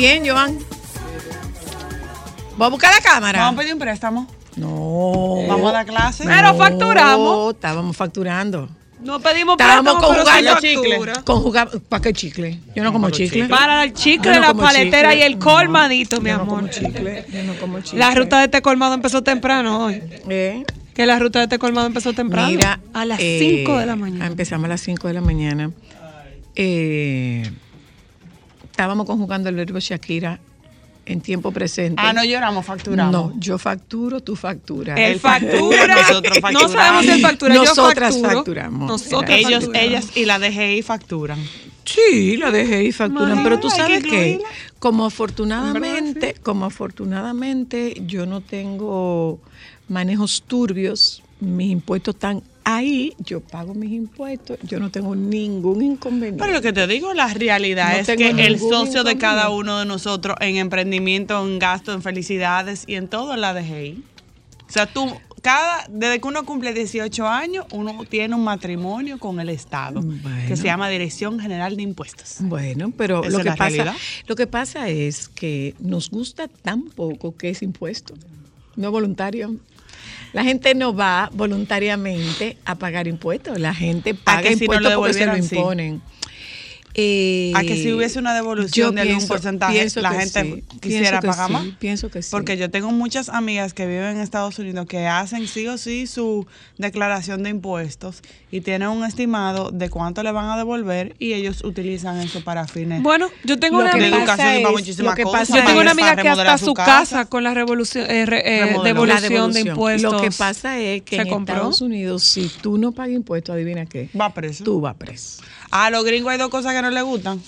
Bien, Joan? ¿Voy a buscar la cámara? Vamos a pedir un préstamo. No. Vamos a dar clase. Pero facturamos. No, estábamos facturando. No pedimos Estábamos conjugando factura. Conjugar, ¿Para qué chicle? Yo no como chicle. Para el chicle, no la paletera chicle. y el colmadito, mi Yo no amor. como chicle. Yo no como chicle. La ruta de este colmado empezó temprano hoy. ¿Eh? Que la ruta de este colmado empezó temprano. Mira. a las eh, 5 de la mañana. Empezamos a las 5 de la mañana. Eh, estábamos conjugando el verbo Shakira en tiempo presente. Ah, no lloramos, facturamos. No, yo facturo, tú facturas. Él factura. Nosotros No facturamos. sabemos si él factura. Nosotras yo facturo. facturamos. Nosotras Ellos, facturamos. ellas y la DGI facturan. Sí, la dejé y facturan, pero tú que sabes que, como afortunadamente, como afortunadamente yo no tengo manejos turbios, mis impuestos están ahí, yo pago mis impuestos, yo no tengo ningún inconveniente. Pero lo que te digo, la realidad No es que el socio de cada uno de nosotros en emprendimiento, en gasto, en felicidades y en todo la DGI. O sea, tú, cada, desde que uno cumple 18 años, uno tiene un matrimonio con el Estado, Bueno. que se llama Dirección General de Impuestos. Bueno, pero lo que, pasa, lo que pasa es que nos gusta tan poco que es impuesto, no voluntario. La gente no va voluntariamente a pagar impuestos, la gente paga que si no impuestos porque se lo sí. Eh, A que si hubiese una devolución de algún porcentaje, la gente sí, quisiera pagar sí, más. Pienso que sí. Porque yo tengo muchas amigas que viven en Estados Unidos que hacen sí o sí su declaración de impuestos y tienen un estimado de cuánto le van a devolver y ellos utilizan eso para fines. Bueno, yo tengo Lo una amiga. pasa educación y para es- muchísimas lo que cosas. pasa Yo tengo una amiga para que hasta su casa, con la revolución, eh, re- eh, devolución, la de impuestos. Lo que pasa es que en compró. Estados Unidos, si tú no pagas impuestos, adivina qué. Va preso. Tú vas preso. A los gringos hay dos cosas que no les gustan.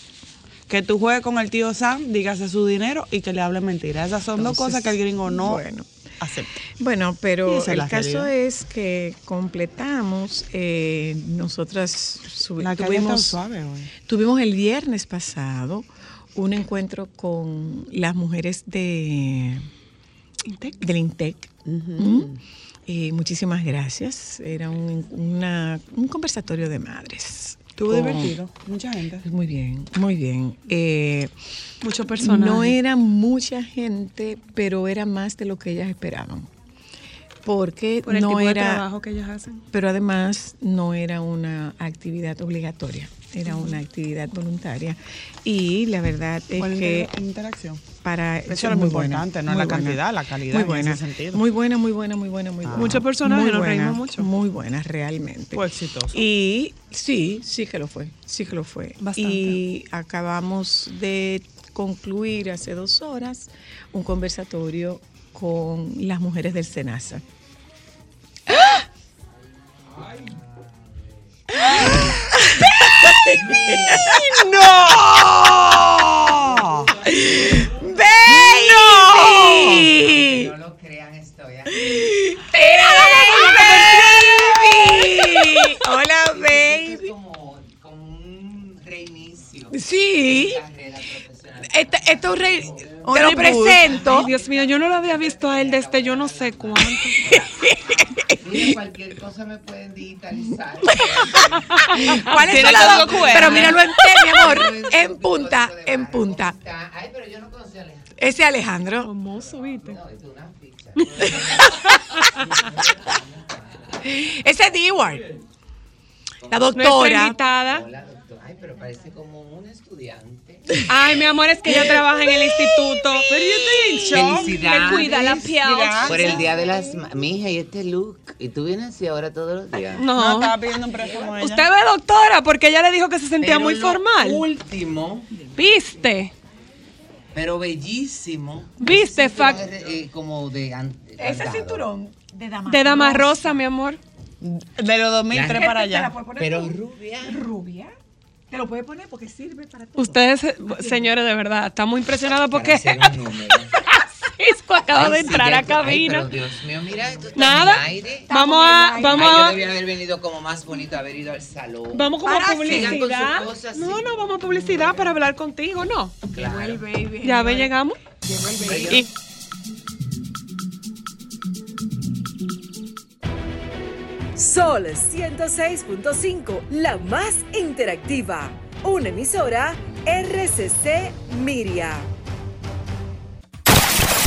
Que tú juegues con el tío Sam, dígase su dinero y que le hable mentira. Esas son dos cosas que el gringo no bueno. acepta. Bueno, pero el caso es que completamos, eh, nosotras La tuvimos, suave hoy. tuvimos el viernes pasado un encuentro con las mujeres de del INTEC. ¿Mm? Eh, muchísimas gracias. Era un, una- un conversatorio de madres. Estuvo divertido. Mucha gente. Muy bien, muy bien. Eh, Muchos personajes. no era mucha gente, pero era más de lo que ellas esperaban. Porque por el no tipo de era, trabajo que ellos hacen. pero además no era una actividad obligatoria, era una actividad voluntaria. Y la verdad es ¿Cuál que inter- interacción? para Eso eso es es muy muy buena, importante, no muy la buena. cantidad, la calidad Muy en buena, ese sentido. muy buena, muy buena, muy buena, muy buena. Muchos personajes, Muy nos buena, reímos mucho. Muy buena, realmente. Fue exitoso. Y sí, sí que lo fue, sí que lo fue. Bastante. Y acabamos de concluir hace dos horas un conversatorio con las mujeres del SENASA. ¡No! ¡Baby! No lo crean, estoy aquí. ¡Baby! Hola, Esto baby. es como, como un reinicio Sí. de la carrera profesional. Este, este es un rey. Un Te lo presento. Ay, Dios mío, yo no lo había visto a él desde yo no sé cuánto. Mira, cualquier cosa me pueden digitalizar. ¿Cuáles Tiene son las código dos? QR. Pero míralo en mi amor. En punta, en punta. Ay, pero yo no conocí a Alejandro. Ese Alejandro. Famoso, ¿viste? No, es una ficha. Ese es Dewar. La doctora. invitada. Hola, doctor. Ay, pero parece como un estudiante. Ay, mi amor, es que ella trabaja en el instituto. Pero yo estoy en shock. Felicidades. Me cuida la piel. Por el día de las mija y este look. Y tú vienes así ahora todos los días. No, No. estaba pidiendo un préstamo a ella. Usted ve, doctora, porque ella le dijo que se sentía Pero muy lo formal. Último, ¿Viste? pero bellísimo. ¿Viste, Fac- eh, como de Ese andado. cinturón de dama. De dama rosa, mi amor. De los 2003 La para allá. Pero tú. rubia. rubia. Te lo puedes poner porque sirve para todo. Ustedes, eh, señores, de verdad, estamos impresionados porque. Francisco acaba de Ay, sí, entrar a ay, cabina. pero Dios mío, mira, esto está Nada. en el aire. Vamos a, Ay, vamos yo a, debía haber venido como más bonito, haber ido al salón. vamos como a sigan con sus publicidad. cosas, No, sí. no, vamos a publicidad para hablar contigo, ¿no? Claro. Ya ve, llegamos. Y- Sol 106.5, la más interactiva. Una emisora RCC Miria.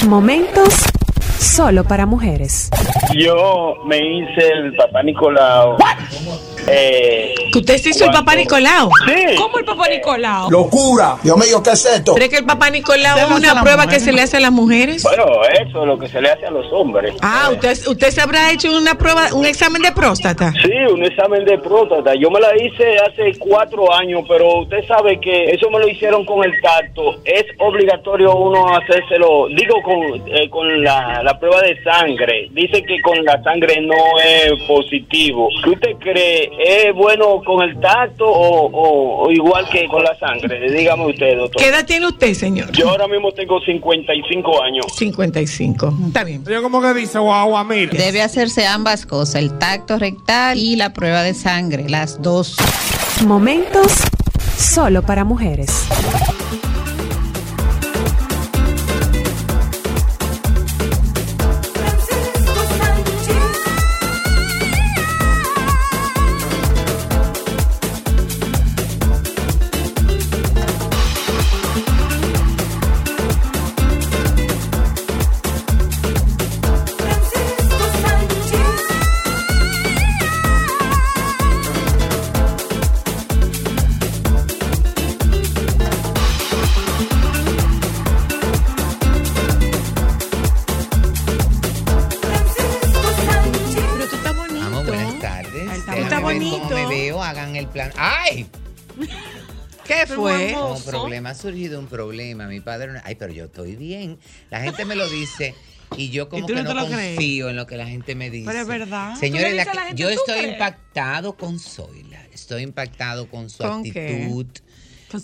Momentos solo para mujeres. Yo me hice el papá Nicolau. Eh, Que usted se hizo el papá Nicolau. sí. ¿Cómo el papá Nicolau? ¡Locura! Dios mío, ¿qué es esto? ¿Cree que el papá Nicolau es una prueba mujer. que se le hace a las mujeres? Bueno, eso es lo que se le hace a los hombres. Ah, usted, usted se habrá hecho una prueba, un examen de próstata. Sí, un examen de próstata. Yo me la hice hace cuatro años, pero usted sabe que eso me lo hicieron con el tacto. Es obligatorio uno hacérselo, digo, con, eh, con la, la prueba de sangre. Dice que con la sangre no es positivo. ¿Qué usted cree? ¿Es bueno con el tacto o, o- o igual que con la sangre? Dígame usted, doctor. ¿Qué edad tiene usted, señor? Yo ahora mismo tengo 55 años. 55. Está bien. Yo como que dice, guau, mira. Debe hacerse ambas cosas, el tacto rectal y la prueba de sangre, las dos. Momentos solo para mujeres. Surgido un problema. Mi padre, no- ay, pero yo estoy bien. La gente me lo dice y yo como que no crees? confío en lo que la gente me dice. Pero es verdad. Señores, ¿Tú le la dices a la que- gente, yo ¿tú estoy crees? impactado con Zoila. Estoy impactado con su actitud.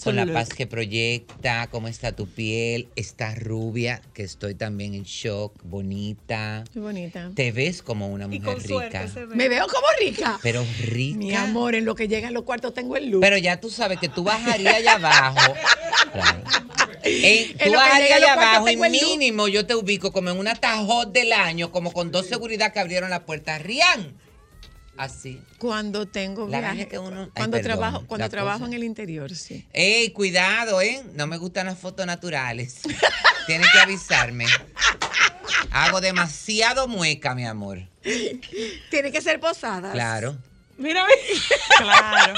Con la paz que proyecta, cómo está tu piel, está rubia, que estoy también en shock, bonita. Qué bonita. Te ves como una Y mujer con rica, se ve. Me veo como rica. pero rica. Mi amor, en lo que llega a los cuartos tengo el look. Pero ya tú sabes que tú bajarías allá abajo. Claro. En- En tú bajarías allá abajo y mínimo yo te ubico como en una tajot del año, como con dos seguridad que abrieron la puerta. Rian. Así. cuando tengo La viaje, que uno- ay, cuando perdón, trabajo, cuando trabajo cosa. en el interior, sí. Ey, cuidado, ¿eh? No me gustan las fotos naturales. Tienes que avisarme. Hago demasiado mueca, mi amor. Tiene que ser posada. Claro. Mira, Claro.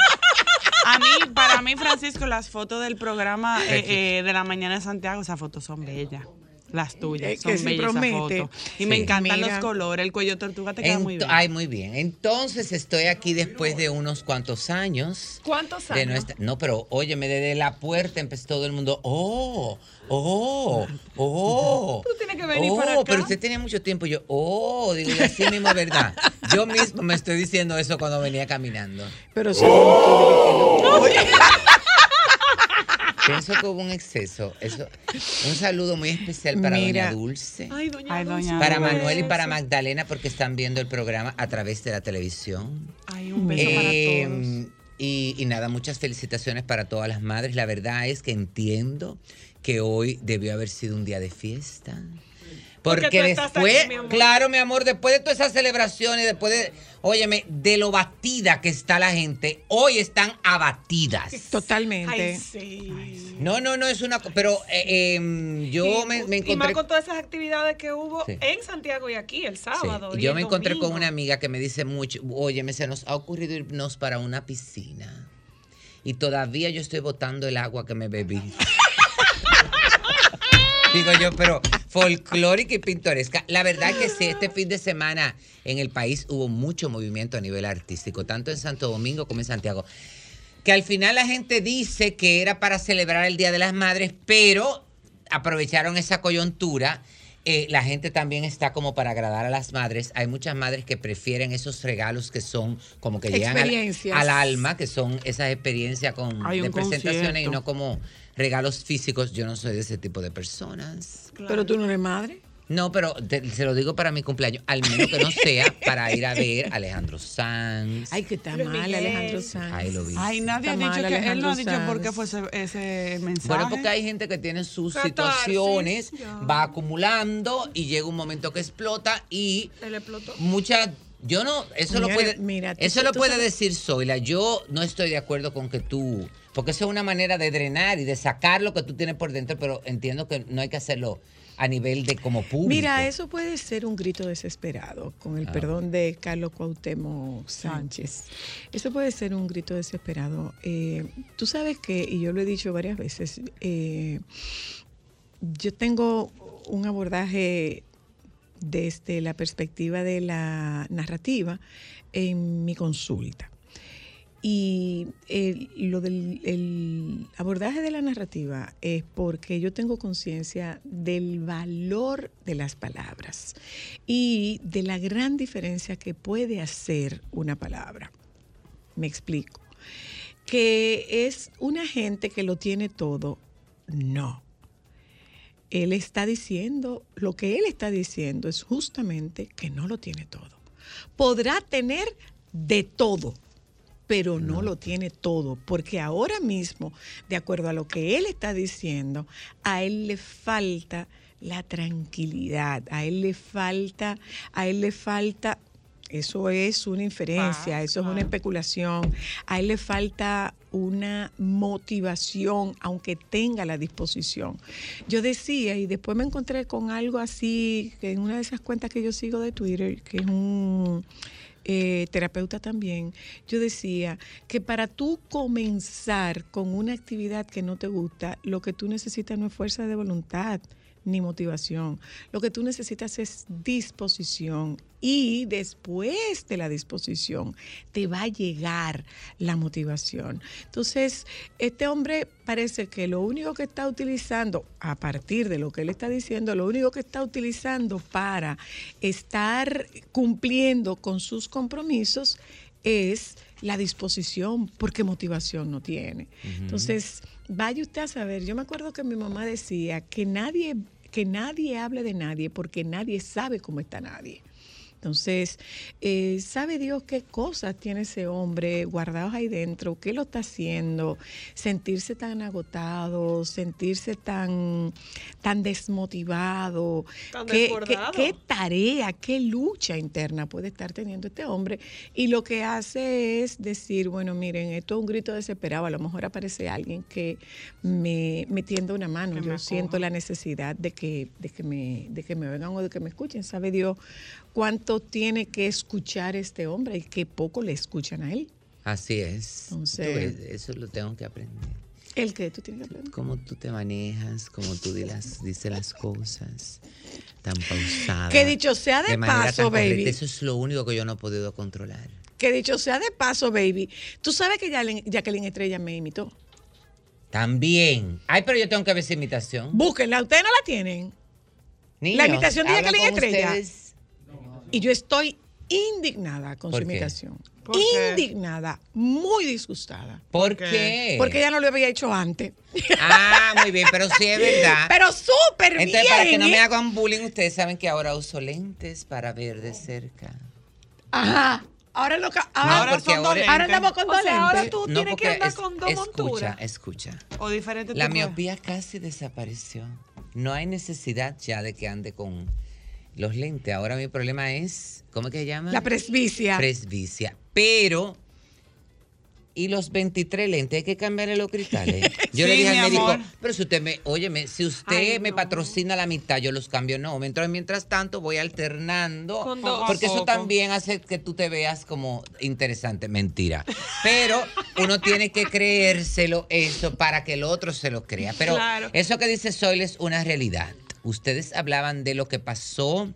A mí, para mí, Francisco, las fotos del programa eh, eh, de la mañana de Santiago, esas fotos son bellas. Las tuyas Es son que sí bellas esas promete. fotos. Y me Sí. encantan Mira. los colores. El cuello tortuga te queda muy Ento- bien. Ay, muy bien. Entonces estoy aquí después de unos cuantos años. ¿cuántos de años? nuestra- no, pero óyeme, desde la puerta empezó todo el mundo, oh, oh, oh. Tú tienes que venir oh, para acá. pero usted tenía mucho tiempo. Yo, oh, digo, y así mismo es verdad. Yo mismo me estoy diciendo eso cuando venía caminando. Pero sí, tú Pienso que hubo un exceso. Eso, un saludo muy especial para Mira. Doña Dulce. Ay, doña Ay, Dulce. doña Para Dulce. Manuel y para Magdalena porque están viendo el programa a través de la televisión. Ay, un beso Eh, para todos. y, y nada, muchas felicitaciones para todas las madres. La verdad es que entiendo que hoy debió haber sido un día de fiesta. Porque después, aquí, mi amor. claro, mi amor, después de todas esas celebraciones, después de, óyeme, de lo batida que está la gente, hoy están abatidas. Totalmente. Ay, sí. No, no, no es una, co- pero eh, em, yo Y- me, me Y más encontré con todas esas actividades que hubo Sí. en Santiago y aquí el Sí, sábado. y Yo el me encontré con una amiga que me dice mucho, oye, me se nos ha ocurrido irnos para una piscina. y todavía yo estoy botando el agua que me bebí. Digo yo, pero folclórica y pintoresca. La verdad que sí, este fin de semana en el país hubo mucho movimiento a nivel artístico, tanto en Santo Domingo como en Santiago. Que al final la gente dice que era para celebrar el Día de las Madres, pero aprovecharon esa coyuntura. Eh, la gente también está como para agradar a las madres. Hay muchas madres que prefieren esos regalos que son como que llegan al, alma, que son esas experiencias con, de presentaciones y no como regalos físicos. Yo no soy de ese tipo de personas. Pero tú no eres madre. No, pero te- se lo digo para mi cumpleaños, al menos que no sea para ir a ver a Alejandro Sanz. Ay, que está Luis mal, Miguel. Alejandro Sanz. Ahí lo vi. Ay, nadie ha Está dicho mal, que él no ha Alejandro dicho por qué Sanz. fue ese, ese mensaje. Bueno, porque hay gente que tiene sus Catarsis, situaciones, ya. va acumulando y llega un momento que explota y Él explotó. muchas yo no eso lo puede mira, tú- eso lo tú puede sabes- decir Zoila yo no estoy de acuerdo con que tú porque eso es una manera de drenar y de sacar lo que tú tienes por dentro pero entiendo que no hay que hacerlo a nivel de como público Mira, eso puede ser un grito desesperado, con el Ah. perdón de Carlos Cuauhtémoc Sánchez. Eso puede ser un grito desesperado. Eh, tú sabes que, y yo lo he dicho varias veces, eh, yo tengo un abordaje desde la perspectiva de la narrativa en mi consulta. Y el- lo del el abordaje de la narrativa es porque yo tengo conciencia del valor de las palabras y de la gran diferencia que puede hacer una palabra. Me explico. Que es una gente que lo tiene todo. No. Él está diciendo, lo que él está diciendo es justamente que no lo tiene todo. Podrá tener de todo, pero no lo tiene todo, porque ahora mismo, de acuerdo a lo que él está diciendo, a él le falta la tranquilidad, a él le falta, a él le falta, eso es una inferencia, eso es una especulación, a él le falta una motivación, aunque tenga la disposición. Yo decía, y después me encontré con algo así, que en una de esas cuentas que yo sigo de Twitter, que es un eh, terapeuta también, yo decía que para tú comenzar con una actividad que no te gusta, lo que tú necesitas no es fuerza de voluntad ni motivación. Lo que tú necesitas es disposición y después de la disposición te va a llegar la motivación. Entonces, este hombre parece que lo único que está utilizando, a partir de lo que él está diciendo, lo único que está utilizando para estar cumpliendo con sus compromisos es la disposición, porque motivación no tiene. Entonces, vaya usted a saber, yo me acuerdo que mi mamá decía que nadie, que nadie hable de nadie porque nadie sabe cómo está nadie. Entonces, eh, ¿sabe Dios qué cosas tiene ese hombre guardados ahí dentro? ¿Qué lo está haciendo? Sentirse tan agotado, sentirse tan, tan desmotivado. Tan ¿Qué, qué, tarea, qué lucha interna puede estar teniendo este hombre? Y lo que hace es decir, bueno, miren, esto es un grito desesperado. A lo mejor aparece alguien que me, me tienda una mano. Que Yo siento la necesidad de que, de que me, de que me oigan o de que me escuchen. ¿Sabe Dios cuánto tiene que escuchar este hombre y qué poco le escuchan a él? así es Entonces- ves, eso lo tengo que aprender El que tú tienes que aprender. cómo tú te manejas cómo tú las- dices las cosas tan pausada Que dicho sea de paso, correcta. baby. eso es lo único que yo no he podido controlar Que dicho sea de paso, baby. Tú sabes que Jacqueline Estrella me imitó. también ay pero yo tengo que ver esa imitación Búsquenla, ustedes no la tienen. Niños, imitación de Jacqueline Estrella. ustedes. Y yo estoy indignada con ¿Por su qué? imitación. Indignada, muy disgustada. ¿por qué? qué? Porque ella no lo había hecho antes. ah muy bien pero sí es verdad Pero súper bien. Entonces, para que no me ¿eh? hagan bullying, ustedes saben que ahora uso lentes para ver de cerca. Ajá. Ahora, lo, ahora, Ahora son dos ahora- lentes. ahora andamos con O dos sea, ahora lentes. tú tienes que porque andar es- con dos escucha, monturas. escucha. O diferente La miopía casi desapareció. No hay necesidad ya de que ande con los lentes. Ahora mi problema es, ¿cómo es que se llama? La presbicia. Presbicia. Pero y los 23 lentes, hay que cambiarle los cristales. Yo le dije al médico, amor. pero si usted me, óyeme, si usted Ay, me no. patrocina la mitad, yo los cambio. No, mientras, mientras tanto voy alternando. Porque eso también hace que tú te veas como interesante. Mentira. Pero uno tiene que creérselo eso para que el otro se lo crea. Pero Claro. eso que dice Soil es una realidad. Ustedes hablaban de lo que pasó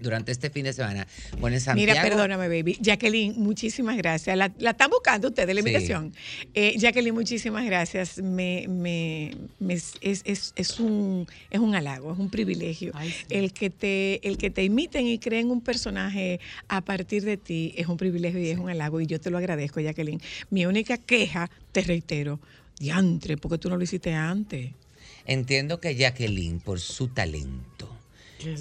durante este fin de semana. Bueno, en Santiago. Mira, perdóname, baby. Jacqueline, muchísimas gracias. La, la están buscando ustedes, la Sí. invitación. Eh, Jacqueline, muchísimas gracias. Me, me, me- es, es, es un, es un halago, es un privilegio. Ay, sí. el, que te, el que te imiten y creen un personaje a partir de ti es un privilegio y es un halago. Y yo te lo agradezco, Jacqueline. Mi única queja, te reitero, diantre, porque tú no lo hiciste antes. Entiendo que Jacqueline, por su talento,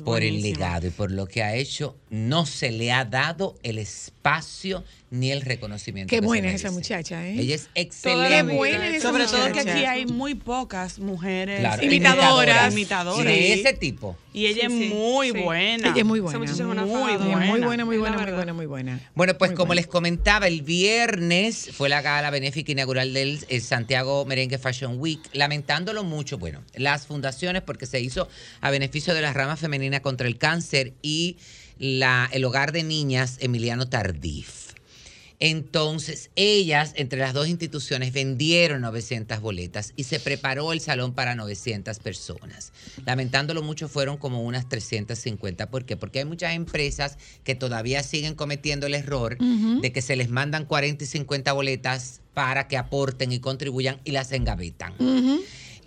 por el legado y por lo que ha hecho, no se le ha dado el espacio ni el reconocimiento. Qué buena es esa muchacha, ¿eh? Ella es excelente. Qué buena es esa Sobre todo que aquí hay muy pocas mujeres Claro, Imitadoras. imitadoras. De Sí. ese tipo. Y ella Sí, es muy sí. buena. Ella es muy Esa buena. muchacha es una Muy fajadora. Muy buena. buena, muy buena, muy buena, muy buena. Bueno, pues Muy como buena. les comentaba, el viernes fue la gala benéfica inaugural del el Santiago Merengue Fashion Week. Lamentándolo mucho, bueno, las fundaciones, porque se hizo a beneficio de la rama femenina contra el cáncer y la, el hogar de niñas Emiliano Tardif. Entonces, ellas, entre las dos instituciones, vendieron 900 boletas y se preparó el salón para 900 personas. Lamentándolo mucho, fueron como unas 350. ¿Por qué? Porque hay muchas empresas que todavía siguen cometiendo el error de que se les mandan 40 y 50 boletas para que aporten y contribuyan y las engavetan.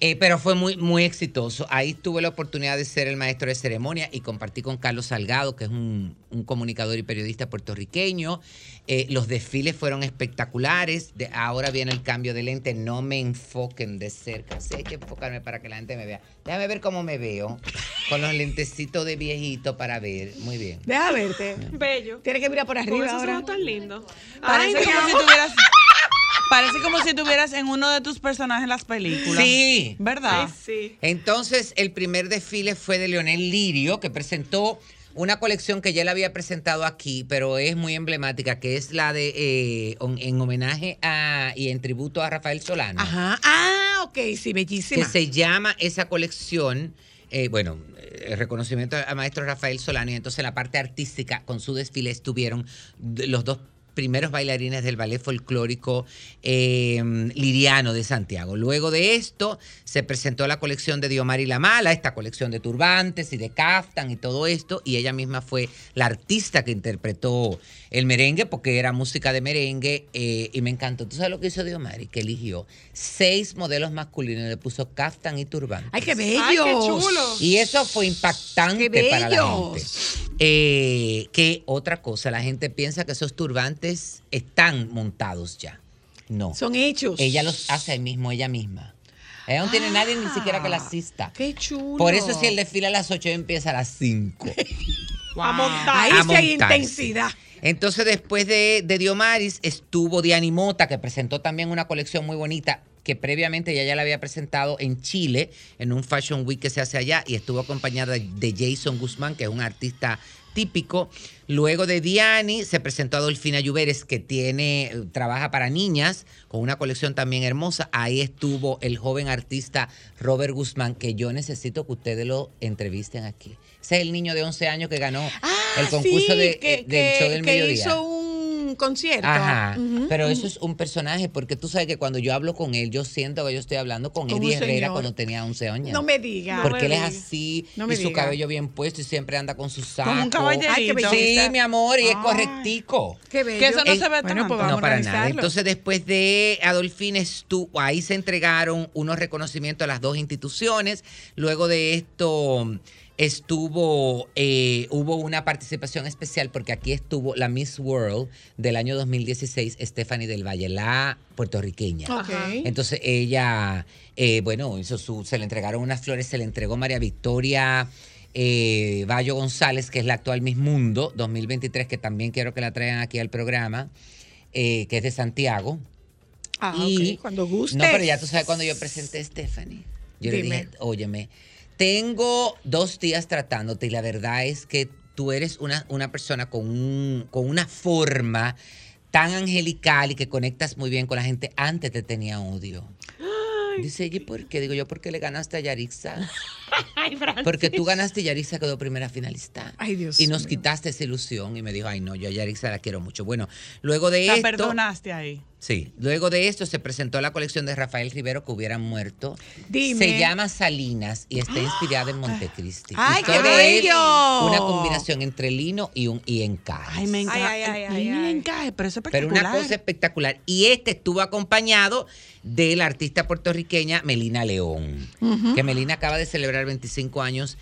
Eh, pero fue muy, muy exitoso. Ahí tuve la oportunidad de ser el maestro de ceremonia y compartí con Carlos Salgado, que es un, un comunicador y periodista puertorriqueño. Eh, los desfiles fueron espectaculares. De, ahora viene el cambio de lente. No me enfoquen de cerca. Sí, hay que enfocarme para que la gente me vea. Déjame ver cómo me veo. Con los lentecitos de viejito para ver. Muy bien. Deja verte. Bello. Tienes que mirar por arriba ahora. tan lindos. Parece Ay, como mi si tuvieras. Parece como si estuvieras en uno de tus personajes en las películas. Sí. ¿Verdad? Ay, sí. Entonces, el primer desfile fue de Leonel Lirio, que presentó una colección que ya él había presentado aquí, pero es muy emblemática, que es la de eh, on- en homenaje a y en tributo a Rafael Solano. Ajá. Ah, ok, sí, Que bellísima. se llama esa colección, eh, bueno, el reconocimiento al maestro Rafael Solano, y entonces en la parte artística, con su desfile, estuvieron los dos primeros bailarines del ballet folclórico eh, liriano de Santiago. Luego de esto se presentó la colección de Diomari La Mala, esta colección de turbantes y de caftan y todo esto, y ella misma fue la artista que interpretó el merengue, porque era música de merengue, eh, y me encantó. ¿Tú sabes lo que hizo Diomari? Que eligió seis modelos masculinos, le puso caftan y turbantes. Ay, qué bello. Ay, qué chulo. Y eso fue impactante ¡Qué para la gente. Eh, que otra cosa, la gente piensa que esos turbantes están montados ya. No. Son hechos. Ella los hace ahí mismo, ella misma. Ella no tiene nadie ni siquiera que la asista. Ah, Qué chulo. Por eso si el desfile a las 8 empieza a las 5. A montar. Ahí a sí hay intensidad. Entonces, después de, de Diomaris, estuvo Diani Mota, que presentó también una colección muy bonita, que previamente ella ya la había presentado en Chile, en un Fashion Week que se hace allá, y estuvo acompañada de Jason Guzmán, que es un artista típico. Luego de Diani se presentó Adolfina Lluveres, que tiene, trabaja para niñas, con una colección también hermosa. Ahí estuvo el joven artista Robert Guzmán, que yo necesito que ustedes lo entrevisten aquí. Ese es el niño de 11 años que ganó el concurso Ah, sí, de, que, del show del que mediodía. hizo un concierto. Ajá, pero eso es un personaje, porque tú sabes que cuando yo hablo con él, yo siento que yo estoy hablando con Eddie Herrera señor. cuando tenía 11 años. No me diga. No porque me él es así, No me y su diga. cabello bien puesto y siempre anda con su saco. Como un caballerito. Ay, qué Sí, mi amor, y es Ay. correctico. Qué bello. Que eso no Eh, se ve bueno, tanto. pues no, para nada. Entonces, después de Adolfín estuvo, ahí se entregaron unos reconocimientos a las dos instituciones. Luego de esto estuvo, eh, hubo una participación especial porque aquí estuvo la Miss World del año 2016, Stephanie del Valle, la puertorriqueña. Ok. Entonces ella, eh, bueno, hizo su, se le entregaron unas flores, se le entregó María Victoria eh, Bayo González, que es la actual Miss Mundo 2023, que también quiero que la traigan aquí al programa, eh, que es de Santiago. Ah, Y- ok, Cuando guste. No, pero ya tú sabes cuando yo presenté a Stephanie. Yo le dije, óyeme, tengo dos días tratándote y la verdad es que tú eres una, una persona con, un- con una forma tan angelical y que conectas muy bien con la gente, antes te tenía odio. Dice, ¿y por qué? Digo yo, porque le ganaste a Yarixa. Ay. Porque tú ganaste y Yarixa quedó primera finalista. Ay, Dios Y nos mío. quitaste esa ilusión. Y me dijo, ay, no, yo a Yarixa la quiero mucho. Bueno, luego de La esto. perdonaste ahí. Sí, luego de esto se presentó la colección de Rafael Rivero que hubieran muerto. Dime. Se llama Salinas y está inspirada en Montecristi. ¡Ay, Y qué bello! Una combinación entre lino y, un, y encaje. Ay, me encanta. Ay, ay, ay, encaje, pero eso es Pero espectacular. una cosa espectacular. Y este estuvo acompañado de la artista puertorriqueña Melina León. Que Melina acaba de celebrar 25 años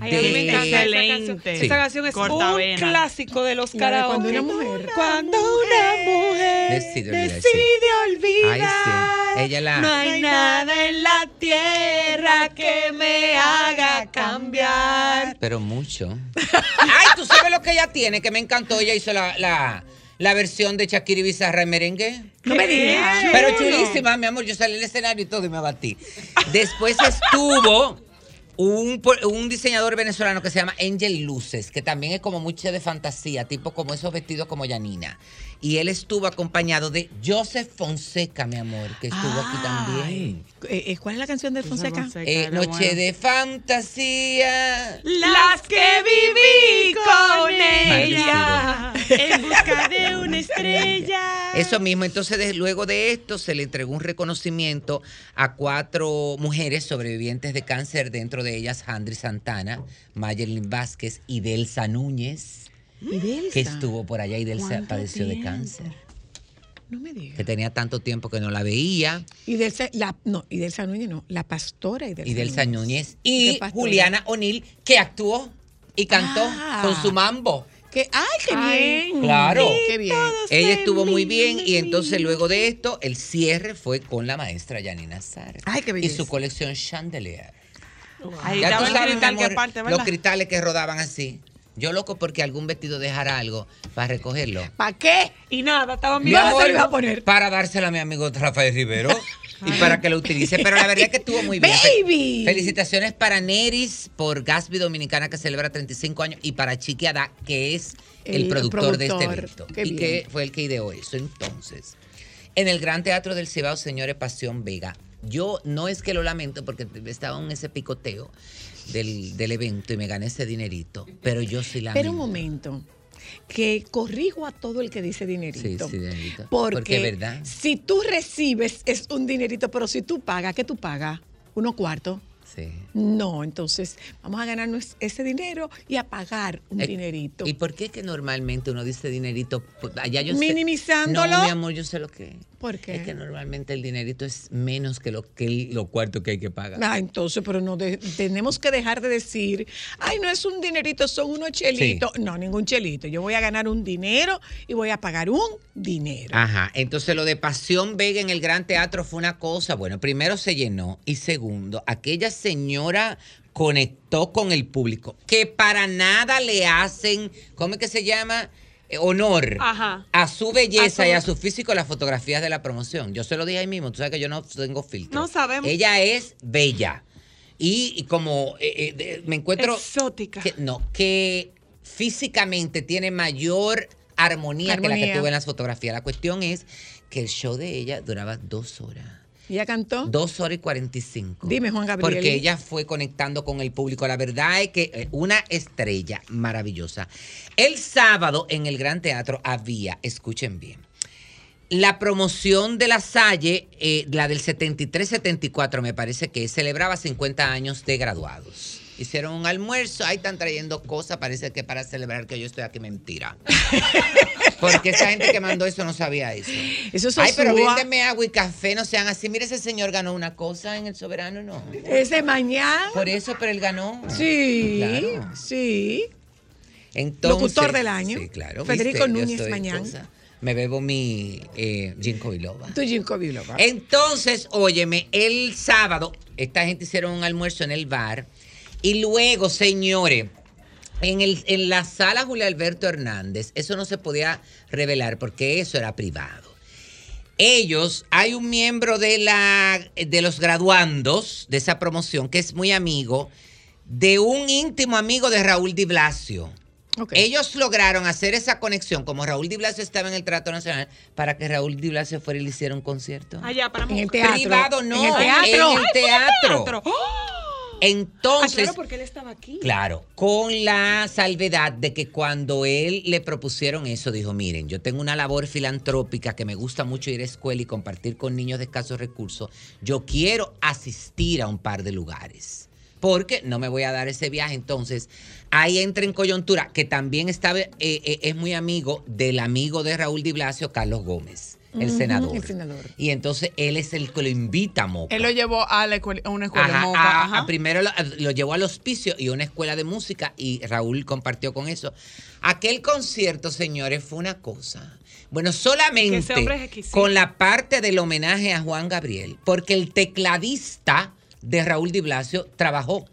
Ay, a mí me encanta esa Excelente. canción. Sí. Esa canción es un clásico de los karaoke. cuando una mujer. Cuando una mujer Decide olvidar, sí. decide Ay, sí. Ella la... No hay nada en la tierra que me haga cambiar. Pero mucho. Ay, tú sabes lo que ella tiene, que me encantó. Ella hizo la, la, la versión de Shakira y Bizarra en merengue. No me digas. Pero chulísima, mi amor. Yo salí al escenario y todo y me batí. Después estuvo un, un diseñador venezolano que se llama Angel Luces, que también es como mucho de fantasía, tipo como esos vestidos como Yanina. Y él estuvo acompañado de Joseph Fonseca, mi amor, que estuvo aquí también. Eh, eh, ¿Cuál es la canción de Fonseca? Fonseca, Eh, Noche bueno. de fantasía. Las que viví con ella, en busca de una estrella. Eso mismo, entonces de- luego de esto se le entregó un reconocimiento a cuatro mujeres sobrevivientes de cáncer, dentro de ellas Handri Santana, Mayerlin Vázquez y Delsa Núñez, Y Delsa. que estuvo por allá y Delsa ¿Cuánto padeció de cáncer, No me digas. que tenía tanto tiempo que no la veía, Y Delsa, la, no, y Delsa Núñez no, la pastora y Delsa, y Delsa Núñez, ¿Qué y? Juliana O'Neill, que actuó y cantó Ah. con su mambo. Que, ¡Ay, qué Ay, bien! claro. ¡Qué bien! Ella estuvo muy bien y entonces luego de esto el cierre fue con la maestra Janina Nazar Ay, qué y belleza. su colección Chandelier. Ahí Ya tú estaba el sabes, mi amor, parte, los cristales que rodaban así. Yo loco porque algún vestido dejara algo para recogerlo. ¿Para qué? Y nada, estaban Mi ¿Dónde bien. se lo iba a poner? Para dársela a mi amigo Rafael Rivero y para que lo utilice. Pero la verdad es que estuvo muy bien. Baby. Felicitaciones para Neris por Gasby Dominicana que celebra 35 años y para Chiqui Ada, que es el, El productor, de este evento. Qué y bien. que fue el que ideó eso. Entonces, en el Gran Teatro del Cibao, señores, Pasión Vega. Yo no es que lo lamento porque estaba en ese picoteo del, del evento y me gané ese dinerito, pero yo sí lamento. Espera un momento. Que corrijo a todo el que dice dinerito. Sí, sí, dinerito. Porque, Porque es verdad. si tú recibes es un dinerito, pero si tú pagas, ¿qué tú pagas? Uno cuarto. Sí. No, entonces vamos a ganarnos ese dinero y a pagar un Eh, dinerito. ¿Y por qué que normalmente uno dice dinerito? Pues, Allá yo sé- Minimizándolo. No, mi amor, yo sé lo que. ¿Por qué? Es que normalmente el dinerito es menos que lo que los cuartos que hay que pagar. Ah, entonces, pero no de- tenemos que dejar de decir, ay, no es un dinerito, son unos chelitos. No, ningún chelito. Yo voy a ganar un dinero y voy a pagar un dinero. Ajá, entonces lo de Pasión Vega en el Gran Teatro fue una cosa, bueno, primero se llenó y segundo, aquella señora conectó con el público, que para nada le hacen, ¿cómo es que se llama? Eh, honor Ajá. a su belleza A su- y a su físico las fotografías de la promoción. Yo se lo dije ahí mismo, tú sabes que yo no tengo filtro. No sabemos. Ella es bella. Y, y como eh, eh, me encuentro... Exótica. que- no, que físicamente tiene mayor armonía, que la que Armonía. tuve en las fotografías. La cuestión es que el show de ella duraba dos horas. ¿Y ¿Ya cantó? Dos horas y cuarenta y cinco. Dime, Juan Gabriel. Porque ella fue conectando con el público. La verdad es que eh, una estrella maravillosa. El sábado en el Gran Teatro había, escuchen bien, la promoción de la Salle, eh, la del 73-74 me parece que celebraba 50 años de graduados. Hicieron un almuerzo, ahí están trayendo cosas, parece que para celebrar que yo estoy aquí, mentira. Porque esa gente que mandó eso no sabía eso. Eso es Ay, pero Sosúa. bríndeme agua y café, no sean así. Mire, ese señor ganó una cosa en el soberano, ¿no? Ese mañana. Por eso, pero él ganó. Sí, Claro. sí. Entonces, Locutor del año. Sí, claro. Federico Núñez cosa. Me bebo mi eh, ginkgo biloba. Tu Ginkgo biloba. Entonces, óyeme, el sábado, esta gente hicieron un almuerzo en el bar. Y luego, señores, en, el, en la sala Julio Alberto Hernández, eso no se podía revelar porque eso era privado. Ellos, hay un miembro de, la, de los graduandos de esa promoción que es muy amigo de un íntimo amigo de Raúl Di Blasio. Ellos lograron hacer esa conexión, como Raúl Di Blasio estaba en el Teatro Nacional, para que Raúl Di Blasio fuera y le hiciera un concierto. Allá para En el mujeres. teatro. Privado no, En el teatro. en el teatro. Teatro. Entonces, Ah, claro, porque él estaba aquí. Claro, con la salvedad de que cuando él le propusieron eso, dijo, miren, yo tengo una labor filantrópica que me gusta mucho ir a escuela y compartir con niños de escasos recursos, yo quiero asistir a un par de lugares, porque no me voy a dar ese viaje. Entonces, ahí entra en coyuntura, que también estaba, eh, eh, es muy amigo del amigo de Raúl Di Blasio, Carlos Gómez, el senador. el senador. Y entonces él es el que lo invita a Moca. Él lo llevó a, la escuela- a una escuela Ajá, de Moca. a- ajá. a primero lo, lo llevó al hospicio y a una escuela de música y Raúl compartió con eso. Aquel concierto, señores, fue una cosa. Bueno, solamente es con la parte del homenaje a Juan Gabriel, porque el tecladista de Raúl Di Blasio trabajó.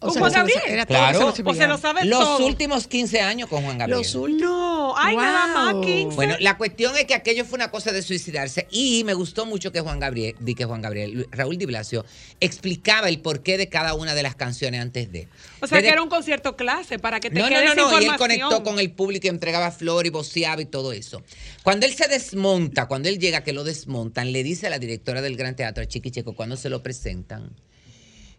O ¿Con sea, Juan que se lo- Gabriel? era todo, Claro. se lo O se lo sabe Los todo. últimos 15 años con Juan Gabriel. Los últimos. No, ay, nada más Wow. 15. Bueno, la cuestión es que aquello fue una cosa de suicidarse y me gustó mucho que Juan Gabriel, di que Juan Gabriel, Raúl Di Blasio explicaba el porqué de cada una de las canciones antes de. o sea, Desde- que era un concierto clase para que te no, no, quede no, esa no, y él conectó con el público y entregaba flor y voceaba y todo eso. Cuando él se desmonta, cuando él llega que lo desmontan, le dice a la directora del Gran Teatro, a Chiqui Checo, cuando se lo presentan,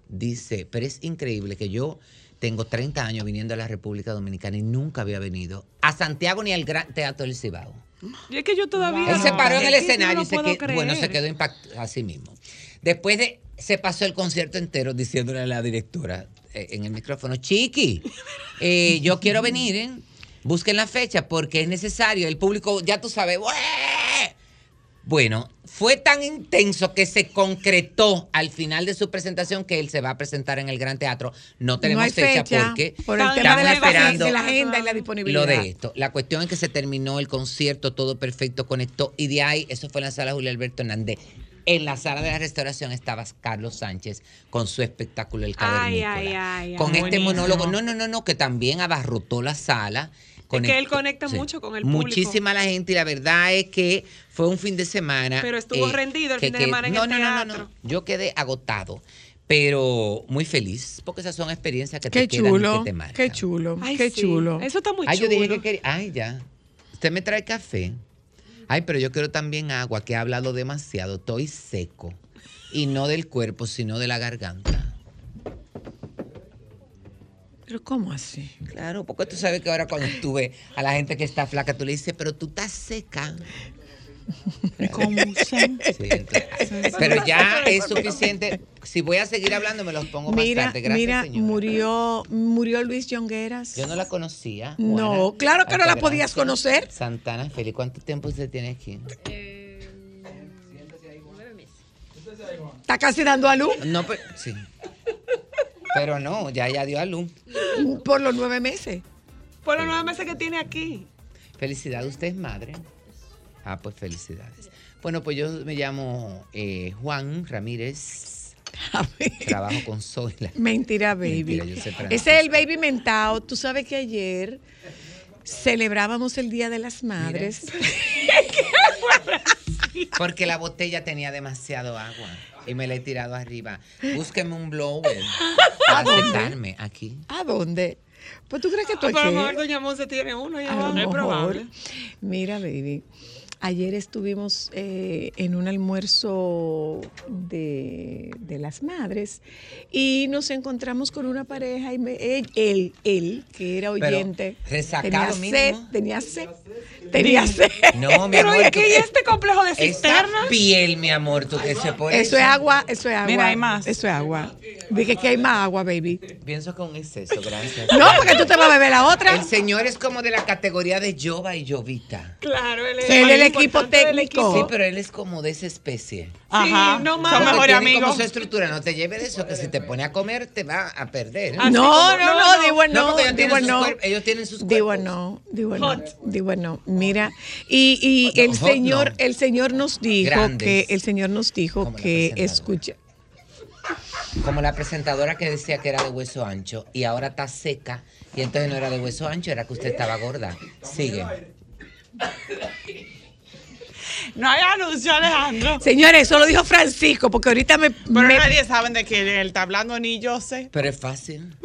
dice, pero es increíble que yo tengo 30 años viniendo a la República Dominicana y nunca había venido a Santiago ni al Gran Teatro del Cibao. Y es que yo todavía. Él se paró en el Es que yo escenario no y se quedó, bueno, se quedó impactado así mismo. Después de, se pasó el concierto entero diciéndole a la directora eh, en el micrófono, Chiqui, eh, yo quiero venir, ¿eh? busquen la fecha porque es necesario. El público, ya tú sabes, ¡bueh! Bueno, fue tan intenso que se concretó al final de su presentación que él se va a presentar en el Gran Teatro. No tenemos no hay fecha, fecha, porque por el tema de la, esperando de la agenda y la disponibilidad. lo de esto. La cuestión es que se terminó el concierto, todo perfecto, conectó. Y de ahí, eso fue en la sala Julio Alberto Hernández. En la sala de la restauración estaba Carlos Sánchez con su espectáculo El Ay, Cavernícola. ay, ay, con ay. este Buenísimo. monólogo. No, no, no, no, que también abarrotó la sala. Es que él conecta mucho con el público. Muchísima la gente y la verdad es que fue un fin de semana. eh, Pero estuvo rendido el que- fin de que- semana en no, el no, no, no, teatro. no. Yo quedé agotado, pero muy feliz porque esas son experiencias que Qué te quedan y chulo, que te marcan. qué chulo, Ay, qué sí. chulo. Eso está muy Ay, yo chulo. dije que quería. Ay, ya. Usted me trae café. Ay, pero yo quiero también agua, que he hablado demasiado. Estoy seco. Y no del cuerpo, sino de la garganta. Pero ¿cómo así? Claro, porque tú sabes que ahora cuando tú ves a la gente que está flaca, tú le dices, pero tú estás seca. ¿Cómo se- Sí, entonces- pero ya es suficiente. Si voy a seguir hablando, me los pongo más Mira, tarde. Gracias, mira, señora. murió, murió Luis Jongueras. Yo no la conocía. No, Juana. claro que no la podías conocer. Santana Félix, ¿cuánto tiempo usted tiene aquí? Está casi dando a luz No, pero sí. Pero no, ya ya dio a luz. por los nueve meses. Por los nueve meses que tiene aquí. Felicidades, usted es madre. Ah, pues felicidades. Bueno, pues yo me llamo eh, Juan Ramírez. Trabajo con Zoila. Mentira, baby. Mentira, yo. Ese es el baby mentado. Tú sabes que ayer celebrábamos el Día de las Madres. Porque la botella tenía demasiado agua y me la he tirado arriba. Búsqueme un blower para secarme aquí. ¿A dónde? Pues tú crees que tú Ah, pero a lo mejor aquí? Doña Monse tiene uno. Ya A va, lo no es probable. Mira, baby. Ayer estuvimos eh, en un almuerzo de, de las madres y nos encontramos con una pareja y me- él, él, él, que era oyente, resacado tenía sed, tenía sed, tenía sed. No, mi Pero amor. ¿y tú- hay este complejo de esa cisterna? piel, mi amor, tú que se pone. Eso es agua, eso es agua. Mira, hay más. Eso es agua. Dije que hay más agua, baby. Pienso que un exceso, gracias. No, porque tú te vas a beber la otra. El señor es como de la categoría de Jova y Jovita. Claro, él es Él el equipo técnico. equipo. Sí, pero él es como de esa especie. Ajá. no Son más. Porque mejores como amigos. su estructura, no te lleve de eso, que si te pone a comer te va a perder. Así No, como- no, no, no, digo No, ellos tienen digo sus no. ellos tienen sus Digo no, digo no, digo no. Mira, y, y el señor, no. el señor nos dijo Grandes. que, el señor nos dijo que escucha. Como la presentadora que decía que era de hueso ancho y ahora está seca y entonces no era de hueso ancho, era que usted estaba gorda. Sigue. No hay anuncio, Alejandro. Señores, eso lo dijo Francisco, porque ahorita me. Pero me- nadie sabe de que él está hablando ni yo sé. Pero es fácil.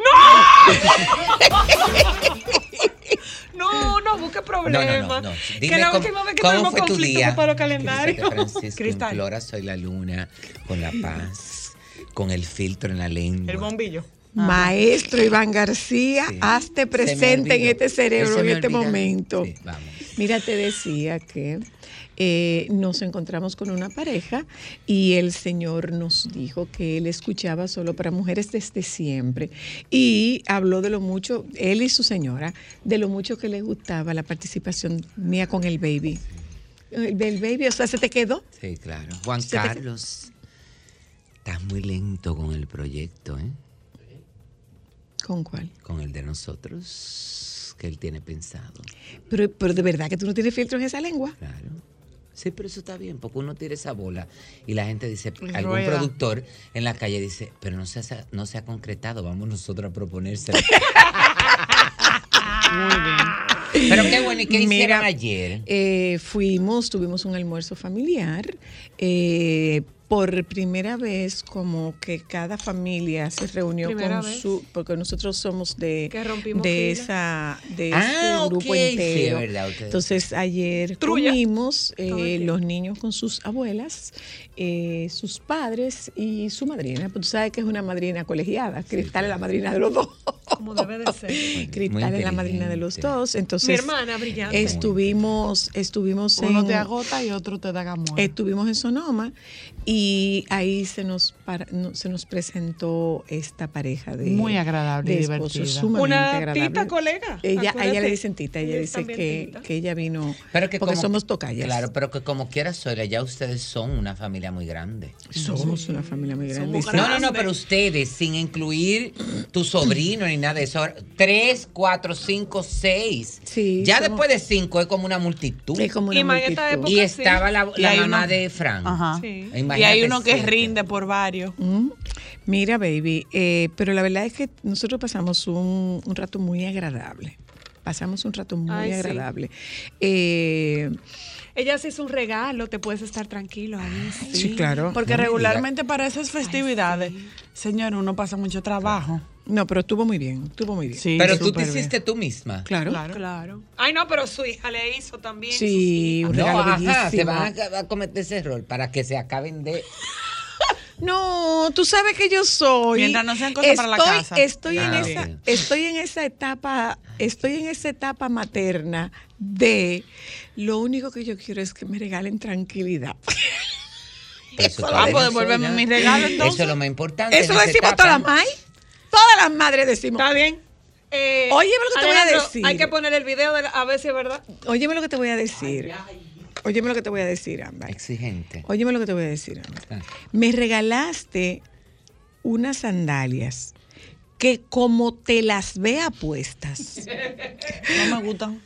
No, no busque No, problemas. no, no. no. que Dime la cómo, última vez que cómo fue tu día. para los calendarios. Francisco Cristal. implora soy la luna con la paz, con el filtro en la lengua. El bombillo. Maestro Iván García, Sí. hazte presente en este cerebro en este momento. Sí, vamos. Mira, te decía que eh, nos encontramos con una pareja y el Señor nos dijo que él escuchaba solo para mujeres desde siempre y habló de lo mucho, él y su señora, de lo mucho que le gustaba la participación mía con el baby. El, el baby, o sea, se te quedó. Sí, claro. Juan Carlos, estás muy lento con el proyecto, ¿eh? ¿Con cuál? Con el de nosotros, que él tiene pensado. Pero, pero de verdad que tú no tienes filtro en esa lengua. Claro. Sí, pero eso está bien, porque uno tira esa bola y la gente dice, algún productor en la calle dice, pero no se ha, no se ha concretado, vamos nosotros a proponérselo. Pero qué bueno, ¿y qué Mira, hicieron ayer? Eh, fuimos, tuvimos un almuerzo familiar. eh, por primera vez, como que cada familia se reunió Primera con vez. su, porque nosotros somos de, de fila. esa, de Ah, ese grupo entero. verdad, Entonces ayer Trulla. comimos eh, los niños con sus abuelas, eh, sus padres y su madrina. Pues tú sabes que es una madrina colegiada. Cristal es la madrina de los dos. Como debe de ser. Cristal es la madrina de los dos. Entonces, Mi hermana brillante. Estuvimos, estuvimos en, Uno te agota y otro te da gamón. estuvimos en Sonoma y ahí se nos para- no- se nos presentó esta pareja de Muy agradable y de esposos divertida. sumamente Una agradable. tita colega. Ella, a ella le dicen tita, ella dice que, tita. que ella vino Pero que porque como- somos tocayas. Claro, pero que como quiera soy, ya ustedes son una familia muy grande. Somos una familia muy grande. Somos. No, no, no, pero ustedes, sin incluir tu sobrino ni nada de eso, tres, cuatro, cinco, seis. Sí, ya somos- después de cinco es como una multitud. Es como una Y multitud. época- y estaba la, Y la mamá uno- de Fran. Ajá. Sí. Y hay uno que siete. rinde por varios. Mm. Mira, baby, eh, pero la verdad es que nosotros pasamos un, un rato muy agradable. Pasamos un rato muy Ay, sí. agradable. Eh, Ella se hizo un regalo, te puedes estar tranquilo ahí. sí. claro. Porque No me regularmente para esas festividades, señor, uno pasa mucho trabajo. No, pero estuvo muy bien, estuvo muy bien. Sí, Pero tú te bien. hiciste tú misma. Claro. Claro. Claro. Ay, no, pero su hija le hizo también. Sí, un No, regalo ajá, se van a, a cometer ese error para que se acaben de... No, tú sabes que yo soy. Mientras no sean cosas para la casa. Estoy en Ah, esa, estoy en esa etapa, estoy en esa etapa materna de lo único que yo quiero es que me regalen tranquilidad. Eso Ah, pues bien, devuélveme eso, mi ¿no? regalo, entonces. Eso es lo más importante. Eso lo decimos todas las madres. Todas las madres decimos. Está bien. Eh, Óyeme lo que te voy a decir. Hay que poner el video de la- a ver si es verdad. Óyeme lo que te voy a decir. Óyeme lo que te voy a decir, Ámbar. Exigente. Óyeme lo que te voy a decir, Ámbar. Ah. Me regalaste unas sandalias que como te las vea puestas. No me gustan.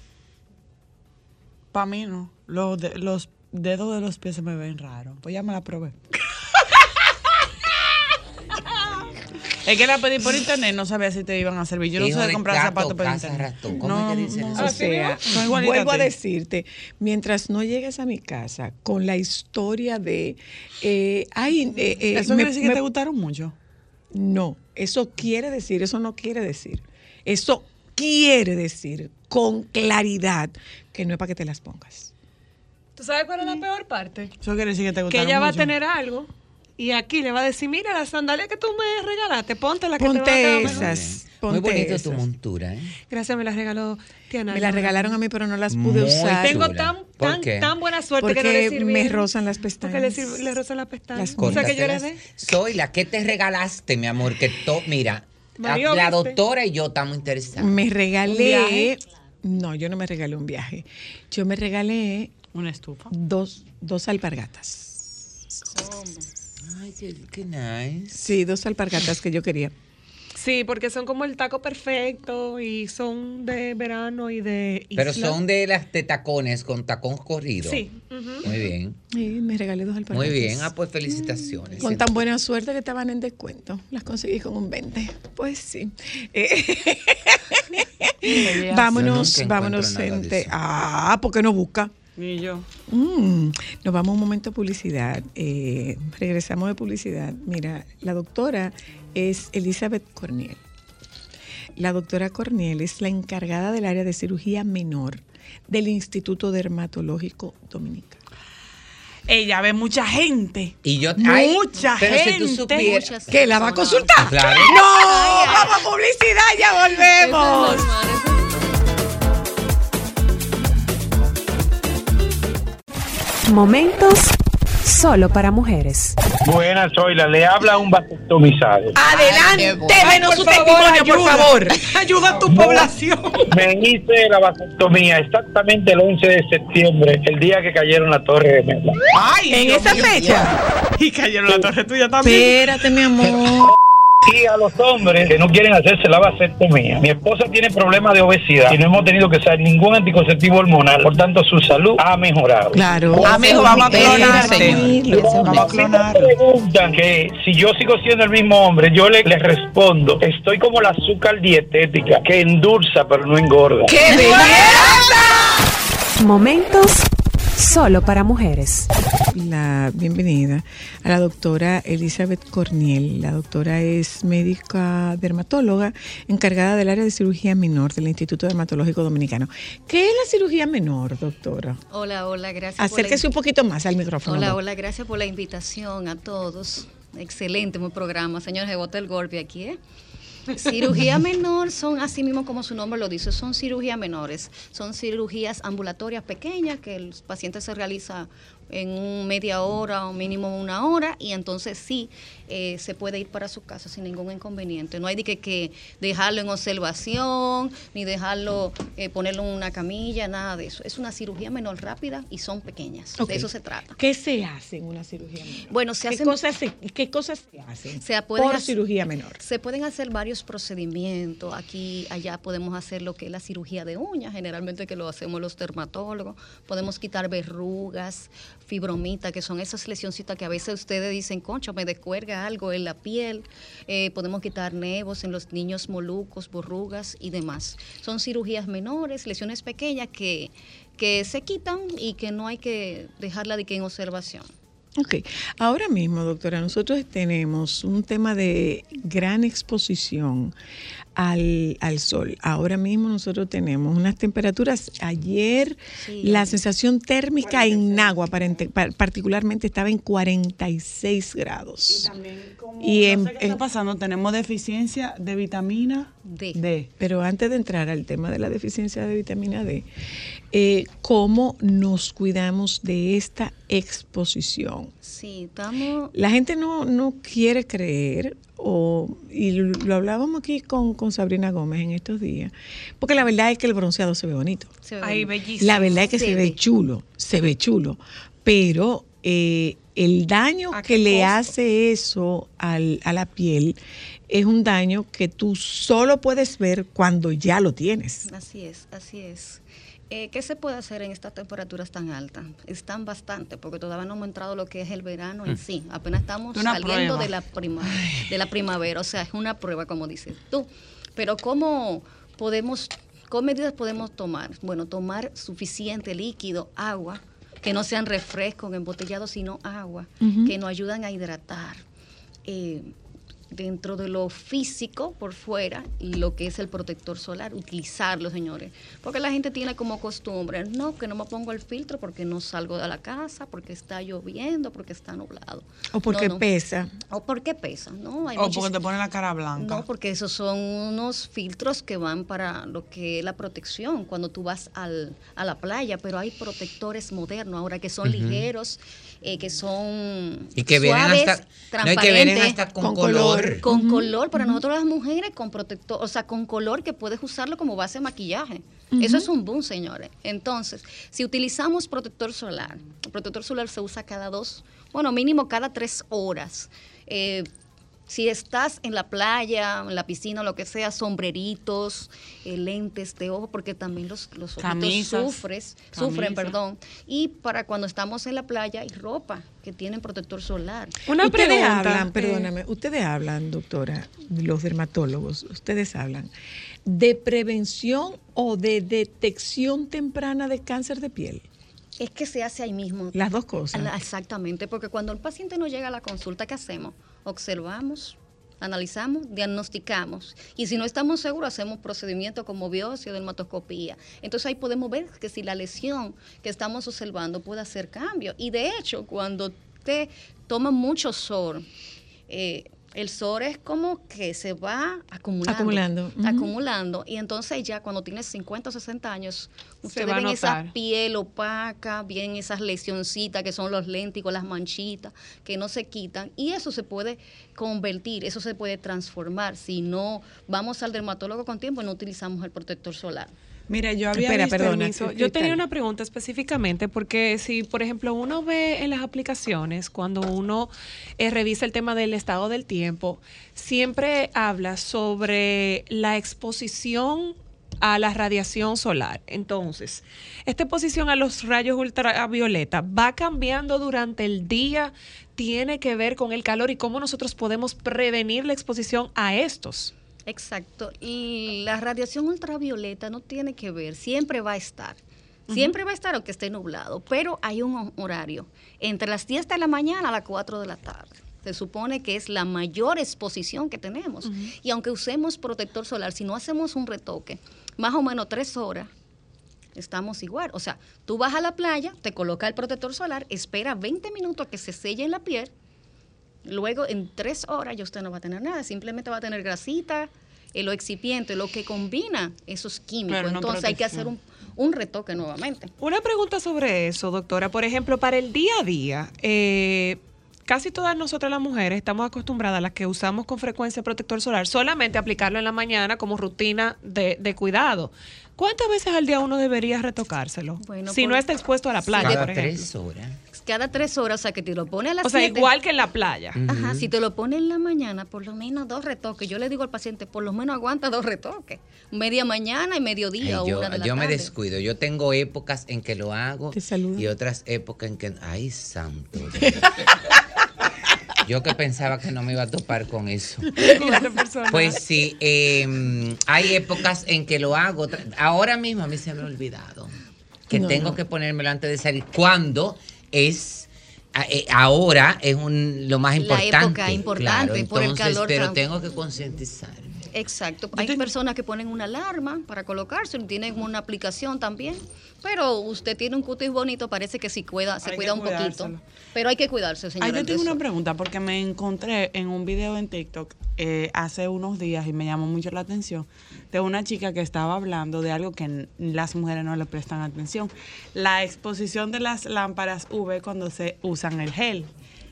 Para mí no. Los, de- los dedos de los pies se me ven raros. Pues ya me la probé. Es que la pedí por internet, no sabía si te iban a servir. Yo no sé de comprar gato, zapatos por internet. ratón. ¿Cómo no, es que dicen no. eso? O sea. Son igualitas vuelvo a decirte, mientras no llegues a mi casa con la historia de, eh, ay, eh, eh, ¿Eso me- quiere decir que me- te gustaron mucho? no, eso quiere decir, eso no quiere decir, eso quiere decir con claridad que no es para que te las pongas. ¿Tú sabes cuál es la peor parte? Eso quiere decir que te Que gustaron ella va a tener algo y aquí le va a decir, mira, la sandalia que tú me regalaste, ponte la que te va a Ponte quedar mejor". esas, Muy bonito tu montura, ¿eh? Gracias, me las regaló Tiana. Me las regalaron a mí, pero no las pude Muy usar. Tengo tan, ¿Por tan, tan buena suerte que no le sirvieron. me rozan las pestañas. Porque le, le rozan las pestañas. Las o sea que yo dé. Soy la que te regalaste, mi amor, que to, mira, la, Mario, la ¿viste? doctora y yo estamos interesados. Me ¿Un regalé. No, yo no me regalé un viaje. Yo me regalé Una estufa. dos, dos alpargatas. Ay, qué, qué nice. Sí, dos alpargatas que yo quería. Sí, porque son como el taco perfecto y son de verano y de Pero isla. son de las de tacones con tacón corrido. Sí. Muy bien. Sí, me regalé dos alpargatas. Muy bien. Ah, pues felicitaciones. Con tan buena suerte que estaban en descuento. Las conseguí con un 20. Pues sí. Eh, vámonos, vámonos. gente. Ah, ¿por qué no busca? Y yo. Mm, nos vamos un momento a publicidad. Eh, regresamos de publicidad. Mira, la doctora es Elizabeth Corniel. La doctora Corniel es la encargada del área de cirugía menor del Instituto Dermatológico Dominicano. Ella ve mucha gente. Y yo, ay, mucha pero gente. si tú supieras. ¿Que la va a consultar? Claro. ¡No! ¡Vamos a publicidad! ¡Ya volvemos! Momentos solo para mujeres. Buenas, Zoila. Le habla un vasectomizado. Adelante, denos su testimonio, por favor. Ayuda a tu población. Me hice la vasectomía exactamente el 11 de septiembre, el día que cayeron la torre de Mela. Ay, En Dios esa mío. fecha. Y cayeron la torre tuya también. Espérate, mi amor. Y a los hombres que no quieren hacerse la vasectomía. Mi esposa tiene problemas de obesidad y no hemos tenido que usar ningún anticonceptivo hormonal. Por tanto, su salud ha mejorado. Claro. Amigo, vamos a clonarte. Vamos a Si me clonarlo. preguntan que si yo sigo siendo el mismo hombre, yo le- les respondo, estoy como la azúcar dietética, que endulza pero no engorda. ¡Qué belleza! Momentos solo para mujeres. La bienvenida a la doctora Elizabeth Corniel. La doctora es médica dermatóloga encargada del área de cirugía menor del Instituto Dermatológico Dominicano. ¿Qué es la cirugía menor, doctora? Hola, hola, gracias. Acérquese un poquito más al micrófono. Hola, hola, gracias por la invitación a todos. Excelente mi programa, señor Jebota el golpe aquí, ¿eh? Cirugía menor son así mismo como su nombre lo dice, son cirugías menores, son cirugías ambulatorias pequeñas que el paciente se realiza en un media hora o mínimo una hora y entonces sí eh, se puede ir para su casa sin ningún inconveniente. No hay de que, que dejarlo en observación ni dejarlo eh, ponerlo en una camilla, nada de eso. Es una cirugía menor rápida y son pequeñas. De eso se trata. ¿Qué se hace en una cirugía menor? Bueno, se ¿Qué hacen cosas se, ¿Qué cosas se hacen Se por hacer- cirugía menor? Se pueden hacer varios procedimientos. Aquí, allá podemos hacer lo que es la cirugía de uñas, generalmente que lo hacemos los dermatólogos. Podemos quitar verrugas, fibromitas, que son esas lesioncitas que a veces ustedes dicen, concho, me descuerga algo en la piel. Eh, podemos quitar nevos en los niños molucos, borrugas y demás. Son cirugías menores, lesiones pequeñas que, que se quitan y que no hay que dejarla de que en observación. Ok, ahora mismo, doctora, nosotros tenemos un tema de gran exposición al, al sol. Ahora mismo nosotros tenemos unas temperaturas, ayer Sí, la sensación térmica en Nagua particularmente estaba en 46 grados. Y en- ¿Qué en- está pasando? Tenemos deficiencia de vitamina D. D. Pero antes de entrar al tema de la deficiencia de vitamina D, eh, ¿cómo nos cuidamos de esta exposición? Sí, estamos... La gente no, no quiere creer, o, y lo, lo hablábamos aquí con, con Sabrina Gómez en estos días, porque la verdad es que el bronceado se ve bonito. se ve Ay, bellísimo. La verdad es que Se se, ve ve. chulo, se ve chulo, pero eh, el daño ¿A que le costo? hace eso al- a la piel es un daño que tú solo puedes ver cuando ya lo tienes. Así es, así es. Eh, ¿Qué se puede hacer en estas temperaturas tan altas? Están bastante, porque todavía no hemos entrado lo que es el verano en sí. Apenas estamos Una saliendo prueba. de la, prima, de la primavera, o sea, es una prueba, como dices tú. Pero ¿cómo podemos, qué medidas podemos tomar? Bueno, tomar suficiente líquido, agua, que no sean refrescos embotellados, sino agua, que nos ayudan a hidratar. Eh, dentro de lo físico por fuera lo que es el protector solar, utilizarlo, señores. Porque la gente tiene como costumbre, no, que no me pongo el filtro porque no salgo de la casa, porque está lloviendo, porque está nublado. O porque No, no. pesa. O porque pesa, ¿no? Hay O porque te ponen la cara blanca. no, porque esos son unos filtros que van para lo que es la protección cuando tú vas al, a la playa, pero hay protectores modernos ahora que son ligeros, eh, que son Y que vienen suaves, hasta, no, y que vienen transparentes, hasta con, con color. color. con color, para nosotros las mujeres con protector, o sea, con color que puedes usarlo como base de maquillaje. Eso es un boom, señores. Entonces, si utilizamos protector solar, el protector solar se usa cada dos, bueno, mínimo cada tres horas. Eh, si estás en la playa, en la piscina, lo que sea, sombreritos, eh, lentes de ojo, porque también los, los ojitos Camisas. sufres, sufren, perdón. Y para cuando estamos en la playa hay ropa que tienen protector solar. Una ustedes pregunta, hablan, eh, perdóname, ustedes hablan, doctora, los dermatólogos, ustedes hablan de prevención o de detección temprana de cáncer de piel. Es que se hace ahí mismo. Las dos cosas. La- Exactamente, porque cuando el paciente nos llega a la consulta, ¿qué hacemos? Observamos, analizamos, diagnosticamos. Y si no estamos seguros, hacemos procedimientos como biopsia o dermatoscopía. Entonces ahí podemos ver que si la lesión que estamos observando puede hacer cambio. Y de hecho, cuando te toma mucho SOR, eh, el SOR es como que se va acumulando. Acumulando. Acumulando. Y entonces ya cuando tienes 50 o 60 años, ustedes ven esa piel opaca, bien esas lesioncitas que son los léntigos, las manchitas, que no se quitan. Y eso se puede convertir, eso se puede transformar. Si no vamos al dermatólogo con tiempo, no utilizamos el protector solar. Mira, yo había Espera, visto perdona. Permiso. Yo tenía una pregunta específicamente porque si, por ejemplo, uno ve en las aplicaciones, cuando uno eh, revisa el tema del estado del tiempo, siempre habla sobre la exposición a la radiación solar. Entonces, esta exposición a los rayos ultravioleta va cambiando durante el día, tiene que ver con el calor y cómo nosotros podemos prevenir la exposición a estos. Exacto. Y la radiación ultravioleta no tiene que ver, siempre va a estar. Siempre va a estar aunque esté nublado, pero hay un ho- horario entre las 10 de la mañana a las 4 de la tarde. Se supone que es la mayor exposición que tenemos. Y aunque usemos protector solar, si no hacemos un retoque, más o menos tres horas, estamos igual. O sea, tú vas a la playa, te coloca el protector solar, espera 20 minutos a que se selle en la piel Luego, en tres horas, ya usted no va a tener nada, simplemente va a tener grasita, eh, lo excipiente, lo que combina esos químicos. No Entonces hay que hacer un, un retoque nuevamente. Una pregunta sobre eso, doctora. Por ejemplo, para el día a día, eh, casi todas nosotras las mujeres estamos acostumbradas a las que usamos con frecuencia protector solar, solamente aplicarlo en la mañana como rutina de, de cuidado. ¿Cuántas veces al día uno debería retocárselo? Bueno, si por- no está expuesto a la playa, Cada por ejemplo. tres horas. Cada tres horas, o sea, que te lo pone a las O sea, siete. igual que en la playa. Ajá, si te lo pone en la mañana, por lo menos dos retoques. Yo le digo al paciente, por lo menos aguanta dos retoques. Media mañana y mediodía Ay, o yo una de la yo me tarde. descuido. Yo tengo épocas en que lo hago Te saludo. y otras épocas en que. ¡Ay, santo! Yo que pensaba que no me iba a topar con eso. Pues sí, eh, hay épocas en que lo hago. Ahora mismo a mí se me ha olvidado que No, tengo no. que ponérmelo antes de salir. Cuando es eh, ahora es un, lo más La importante. época importante, claro, por el entonces, calor Pero tengo que concientizarme. Exacto. Hay personas que ponen una alarma para colocarse, tienen una aplicación también. Pero usted tiene un cutis bonito, parece que sí cuida, se Hay cuida un poquito. Pero hay que cuidarse, señora. yo tengo una pregunta porque me encontré en un video en TikTok eh, hace unos días y me llamó mucho la atención de una chica que estaba hablando de algo que las mujeres no le prestan atención. La exposición de las lámparas UV cuando se usan el gel.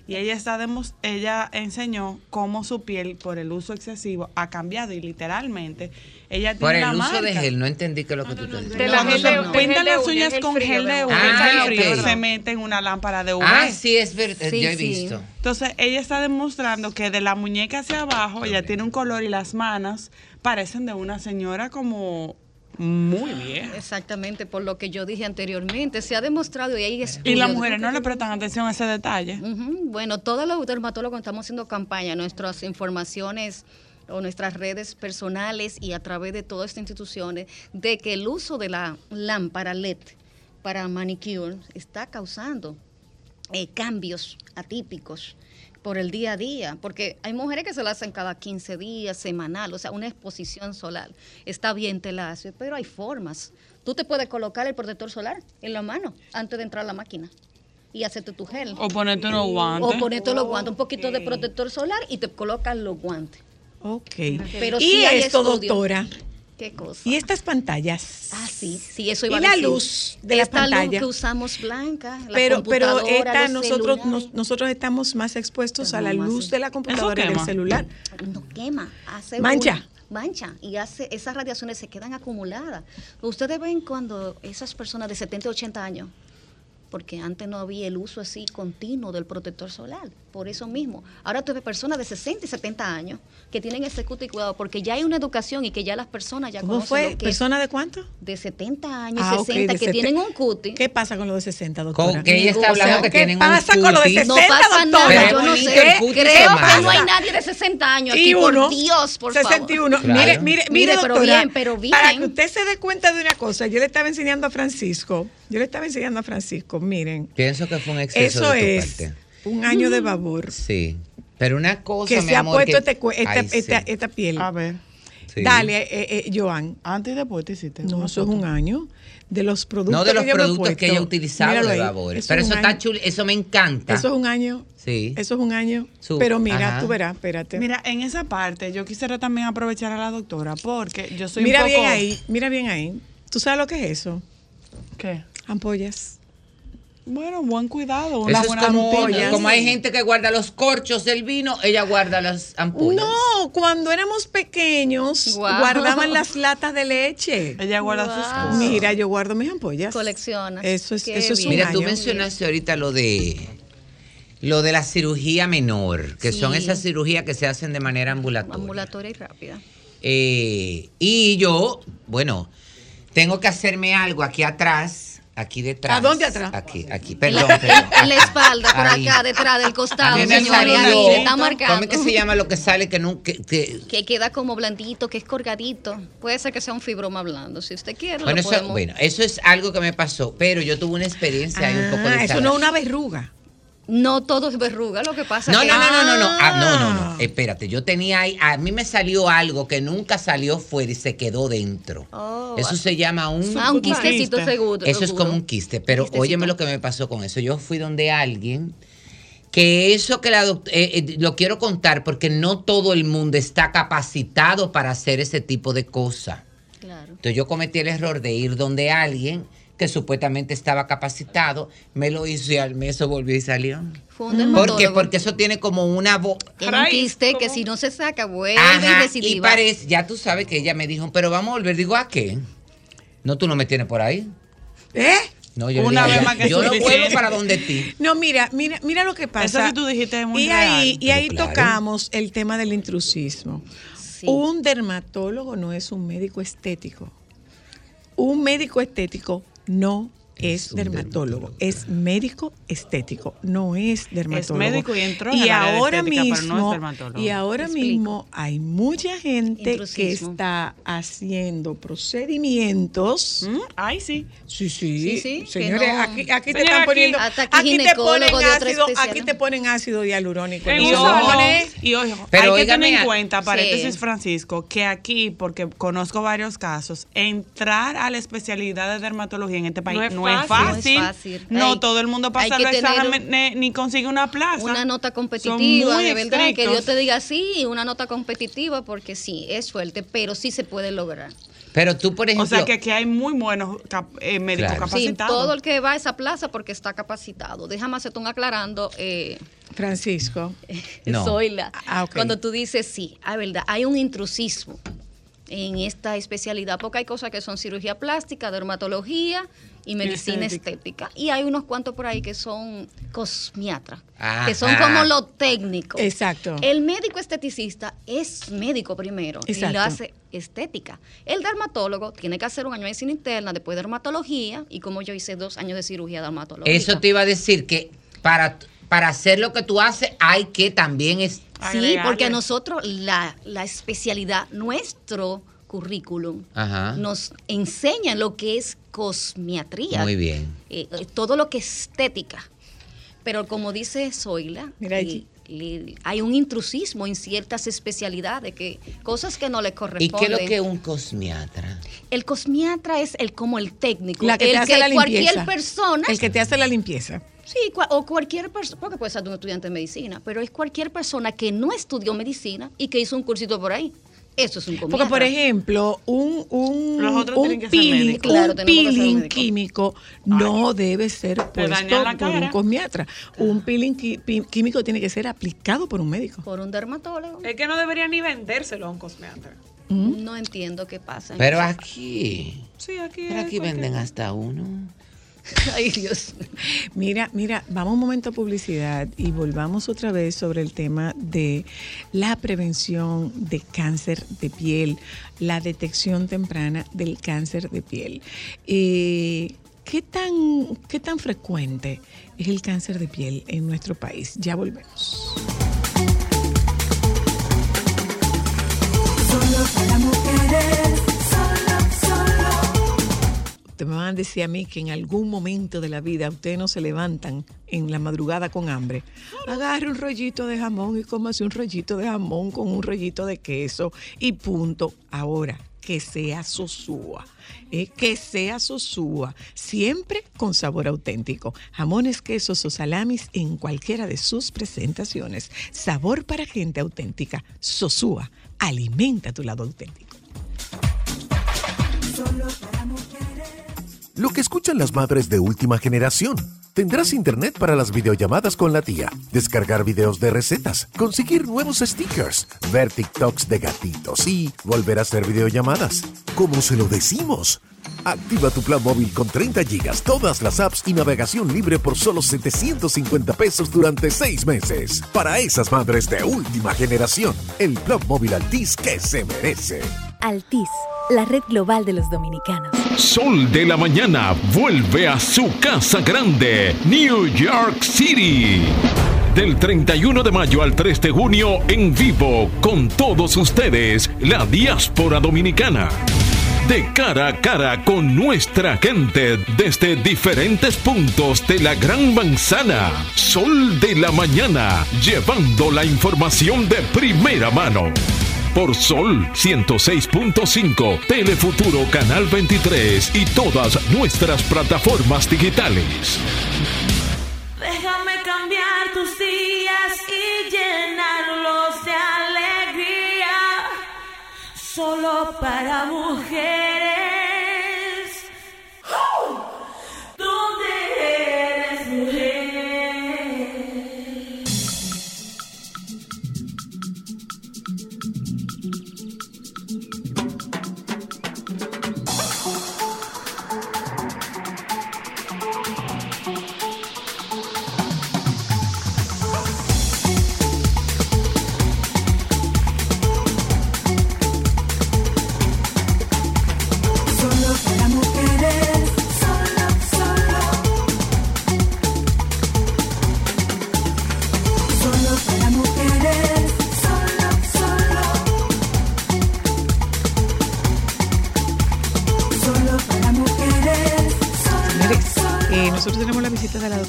Y ella está demos- ella enseñó cómo su piel por el uso excesivo ha cambiado y literalmente ella tiene Por el una uso de gel, no entendí qué es lo que tú la se de- del pintan las uña, uñas con gel de. UV, Ah, el frío ok. se mete en una lámpara de UV. Ah, sí, es verdad. Sí, yo he sí. visto. Entonces ella está demostrando que de la muñeca hacia abajo ella tiene un color y las manos parecen de una señora como muy vieja. Exactamente, por lo que yo dije anteriormente, se ha demostrado y hay Y estudios. las mujeres no le prestan atención a ese detalle. Bueno, todos los dermatólogos estamos haciendo campaña, nuestras informaciones o nuestras redes personales y a través de todas estas instituciones, de que el uso de la lámpara LED para manicure está causando eh, cambios atípicos por el día a día, porque hay mujeres que se la hacen cada 15 días, semanal, o sea, una exposición solar. Está bien, te la hace, pero hay formas. Tú te puedes colocar el protector solar en la mano antes de entrar a la máquina y hacerte tu gel. O ponerte unos guantes. O ponerte los guantes, un poquito de protector solar y te colocas los guantes. Ok. Pero y sí hay esto, doctora. ¿Qué cosa? Y estas pantallas. Ah, sí, sí, eso Y iba a la decir. luz de la Esta luz pantalla. que usamos blanca, la Pero, pero esta los nosotros, nos- nosotros estamos más expuestos a la luz de la computadora y del celular. no quema, hace Mancha. una- mancha y hace esas radiaciones se quedan acumuladas. Ustedes ven cuando esas personas de 70, 80 años, porque antes no había el uso así continuo del protector solar, por eso mismo. Ahora tú ves personas de 60 y 70 años que tienen ese cutis cuidado porque ya hay una educación y que ya las personas ya ¿Cómo conocen fue? lo que es ¿Persona de cuánto? de 70 años, Ah, ok, 60 de que sete- tienen un cutis. ¿Qué pasa con los de 60, doctora? Con que ella está O sea, hablando que ¿qué tienen un pasa con los de cutis? 60, No pasa doctora? nada, Pero yo no sé. Creo que no hay nadie de 60 años Y aquí, uno, por Dios, por favor. 61. Claro. Mire, mire, mire, Mire, pero doctora, bien, pero bien. Para que usted se dé cuenta de una cosa, yo le estaba enseñando a Francisco, yo le estaba enseñando a Francisco, miren, Pienso que fue un exceso eso de tu es parte. un año de babor Sí. Pero una cosa, que mi se ha puesto que- este esta, Ay, sí. esta, esta piel. A ver, Sí. Dale, eh, eh, Joan. antes y después te hiciste. No, eso es un año de los productos No de los que yo productos que ella Míralo de. Babor. Pero es eso está chulo, eso me encanta. Eso es un año. Sí. Eso es un año. Su- pero mira, ajá. tú verás, espérate. Mira, en esa parte yo quisiera también aprovechar a la doctora porque yo soy mira un poco... bien ahí, mira bien ahí. ¿Tú sabes lo que es eso? ¿Qué? Ampollas. Bueno, buen cuidado. Eso Una es buena como, como hay gente que guarda los corchos del vino, ella guarda las ampollas. No, cuando éramos pequeños, guardaban las latas de leche. Ella guarda sus cosas. Mira, yo guardo mis ampollas. Coleccionas. Eso es, Qué eso es un bien. Mira, tú año. mencionaste ahorita lo de lo de la cirugía menor, que son esas cirugías que se hacen de manera ambulatoria. Ambulatoria y rápida. Eh, y yo, bueno, tengo que hacerme algo aquí atrás, aquí detrás. ¿A dónde atrás? Aquí, aquí, En perdón, la, perdón. en la espalda, por Ahí. acá, detrás del costado, señores. está marcando. ¿Cómo es que se llama lo que sale que nunca... que- Que queda como blandito, que es colgadito. Puede ser que sea un fibroma blando. Si usted quiere, bueno, lo eso, podemos. bueno, eso es algo que me pasó, pero yo tuve una experiencia ahí un poco Ah, eso no es una verruga. No todo es verruga, lo que pasa No, que no, no, no, no, no. Ah, no, no, Ah. no. Espérate, yo tenía ahí, a mí me salió algo que nunca salió fuera y se quedó dentro. Oh, Eso se llama un... Ah, un quistecito Quiste. seguro. Eso es como un quiste, pero Quistecito. óyeme lo que me pasó con eso. Yo fui donde alguien que eso que la doctora, lo quiero contar porque no todo el mundo está capacitado para hacer ese tipo de cosas. Claro. Entonces yo cometí el error de ir donde alguien que supuestamente estaba capacitado, me lo hizo y al mes eso volvió y salió. Fue un ¿Por qué? Porque eso tiene como una voz. Tiene un quiste que si no se saca, vuelve Ajá, y parece, ya tú sabes que ella me dijo, pero vamos a volver. Digo, ¿a qué? No, tú no me tienes por ahí. ¿Eh? No, yo, Una vez yo- más que yo no vuelvo para donde ti. No, mira, mira, mira lo que pasa. Eso que tú dijiste es muy y real. ahí, y ahí claro. tocamos el tema del intrusismo. Sí. Un dermatólogo no es un médico estético. Un médico estético no es, dermatólogo, es médico estético, no es dermatólogo. médico y entró en y de ahora estética, pero no es mismo, dermatólogo. y ahora mismo hay mucha gente que está haciendo procedimientos. ¿Mm? Ay, sí. Sí, sí, Sí, sí, que Señores, no- aquí, aquí te están poniendo, aquí aquí te ponen ácido, aquí te ponen ácido hialurónico. En Y ojo, ojo, Pero hay que tener en cuenta, paréntesis Sí. Francisco, que aquí, porque conozco varios casos, entrar a la especialidad de dermatología en este país no No es fácil. No es fácil. No Hay- todo el mundo pasa los exámenes ni consigue una plaza. Una nota competitiva, muy de verdad, que. Dios te diga sí, una nota competitiva, porque sí, es fuerte, pero sí se puede lograr. Pero tú, por ejemplo. O sea que aquí hay muy buenos cap- eh, médicos Claro. Sí, capacitados. todo el que va a esa plaza porque está capacitado. Déjame hacerte un aclarando, eh, Francisco. No. Zoila. Ah, ok. Cuando tú dices sí, a verdad, hay un intrusismo en esta especialidad, porque hay cosas que son cirugía plástica, dermatología y medicina Estética. estética. Y hay unos cuantos por ahí que son cosmiatras, que son como lo técnico. Exacto. El médico esteticista es médico primero y lo hace estética. El dermatólogo tiene que hacer un año de medicina interna, después dermatología y como yo hice dos años de cirugía dermatológica. Eso te iba a decir que para, para hacer lo que tú haces hay que también es, Sí, porque a nosotros la, la especialidad, nuestro currículum, Ajá. nos enseña lo que es cosmiatría. Muy bien. eh, eh, todo lo que es estética. Pero como dice Zoila, eh, hay un intrusismo en ciertas especialidades, que cosas que no le ¿Y corresponden. qué es lo que es un cosmiatra? El cosmiatra es el como el técnico, La que el te hace que la cualquier limpieza. persona El que te hace la limpieza. Sí, o cualquier persona, porque puede ser de un estudiante de medicina, pero es cualquier persona que no estudió medicina y que hizo un cursito por ahí. Eso es un Porque, comiatra. por ejemplo, un, un, un peeling. Claro, un químico no debe ser puesto por un cosmiatra. Un peeling químico tiene que ser aplicado por un médico. Por un dermatólogo. Es que no debería ni vendérselo a un cosmiatra. No entiendo qué pasa. en Pero aquí, Sí, aquí. pero aquí cualquier- venden hasta uno. Ay, Dios. Mira, mira, vamos un momento a publicidad y volvamos otra vez sobre el tema de la prevención de cáncer de piel, la detección temprana del cáncer de piel. Eh, ¿qué, tan, ¿Qué tan frecuente es el cáncer de piel en nuestro país? Ya volvemos. Solo mujeres. Ustedes me van a decir a mí que en algún momento de la vida ustedes no se levantan en la madrugada con hambre. Agarre un rollito de jamón y cómase un rollito de jamón con un rollito de queso y punto. Ahora, que sea sosúa. eh, que sea sosúa, siempre con sabor auténtico. Jamones, quesos o salamis en cualquiera de sus presentaciones. Sabor para gente auténtica. Sosúa, alimenta tu lado auténtico. Solo para mujeres. Lo que escuchan las madres de última generación. Tendrás internet para las videollamadas con la tía, descargar videos de recetas, conseguir nuevos stickers, ver TikToks de gatitos y volver a hacer videollamadas. ¿Cómo se lo decimos? Activa tu plan móvil con 30 gigas, todas las apps y navegación libre por solo 750 pesos durante 6 meses. Para esas madres de última generación, el plan móvil Altis que se merece. Altis, la red global de los dominicanos. Sol de la Mañana vuelve a su casa grande, New York City. Del 31 de mayo al 3 de junio en vivo con todos ustedes, la diáspora dominicana. De cara a cara con nuestra gente desde diferentes puntos de la Gran Manzana. Sol de la Mañana, llevando la información de primera mano por Sol 106.5, Telefuturo Canal 23 y todas nuestras plataformas digitales. Déjame cambiar tus días para mujeres.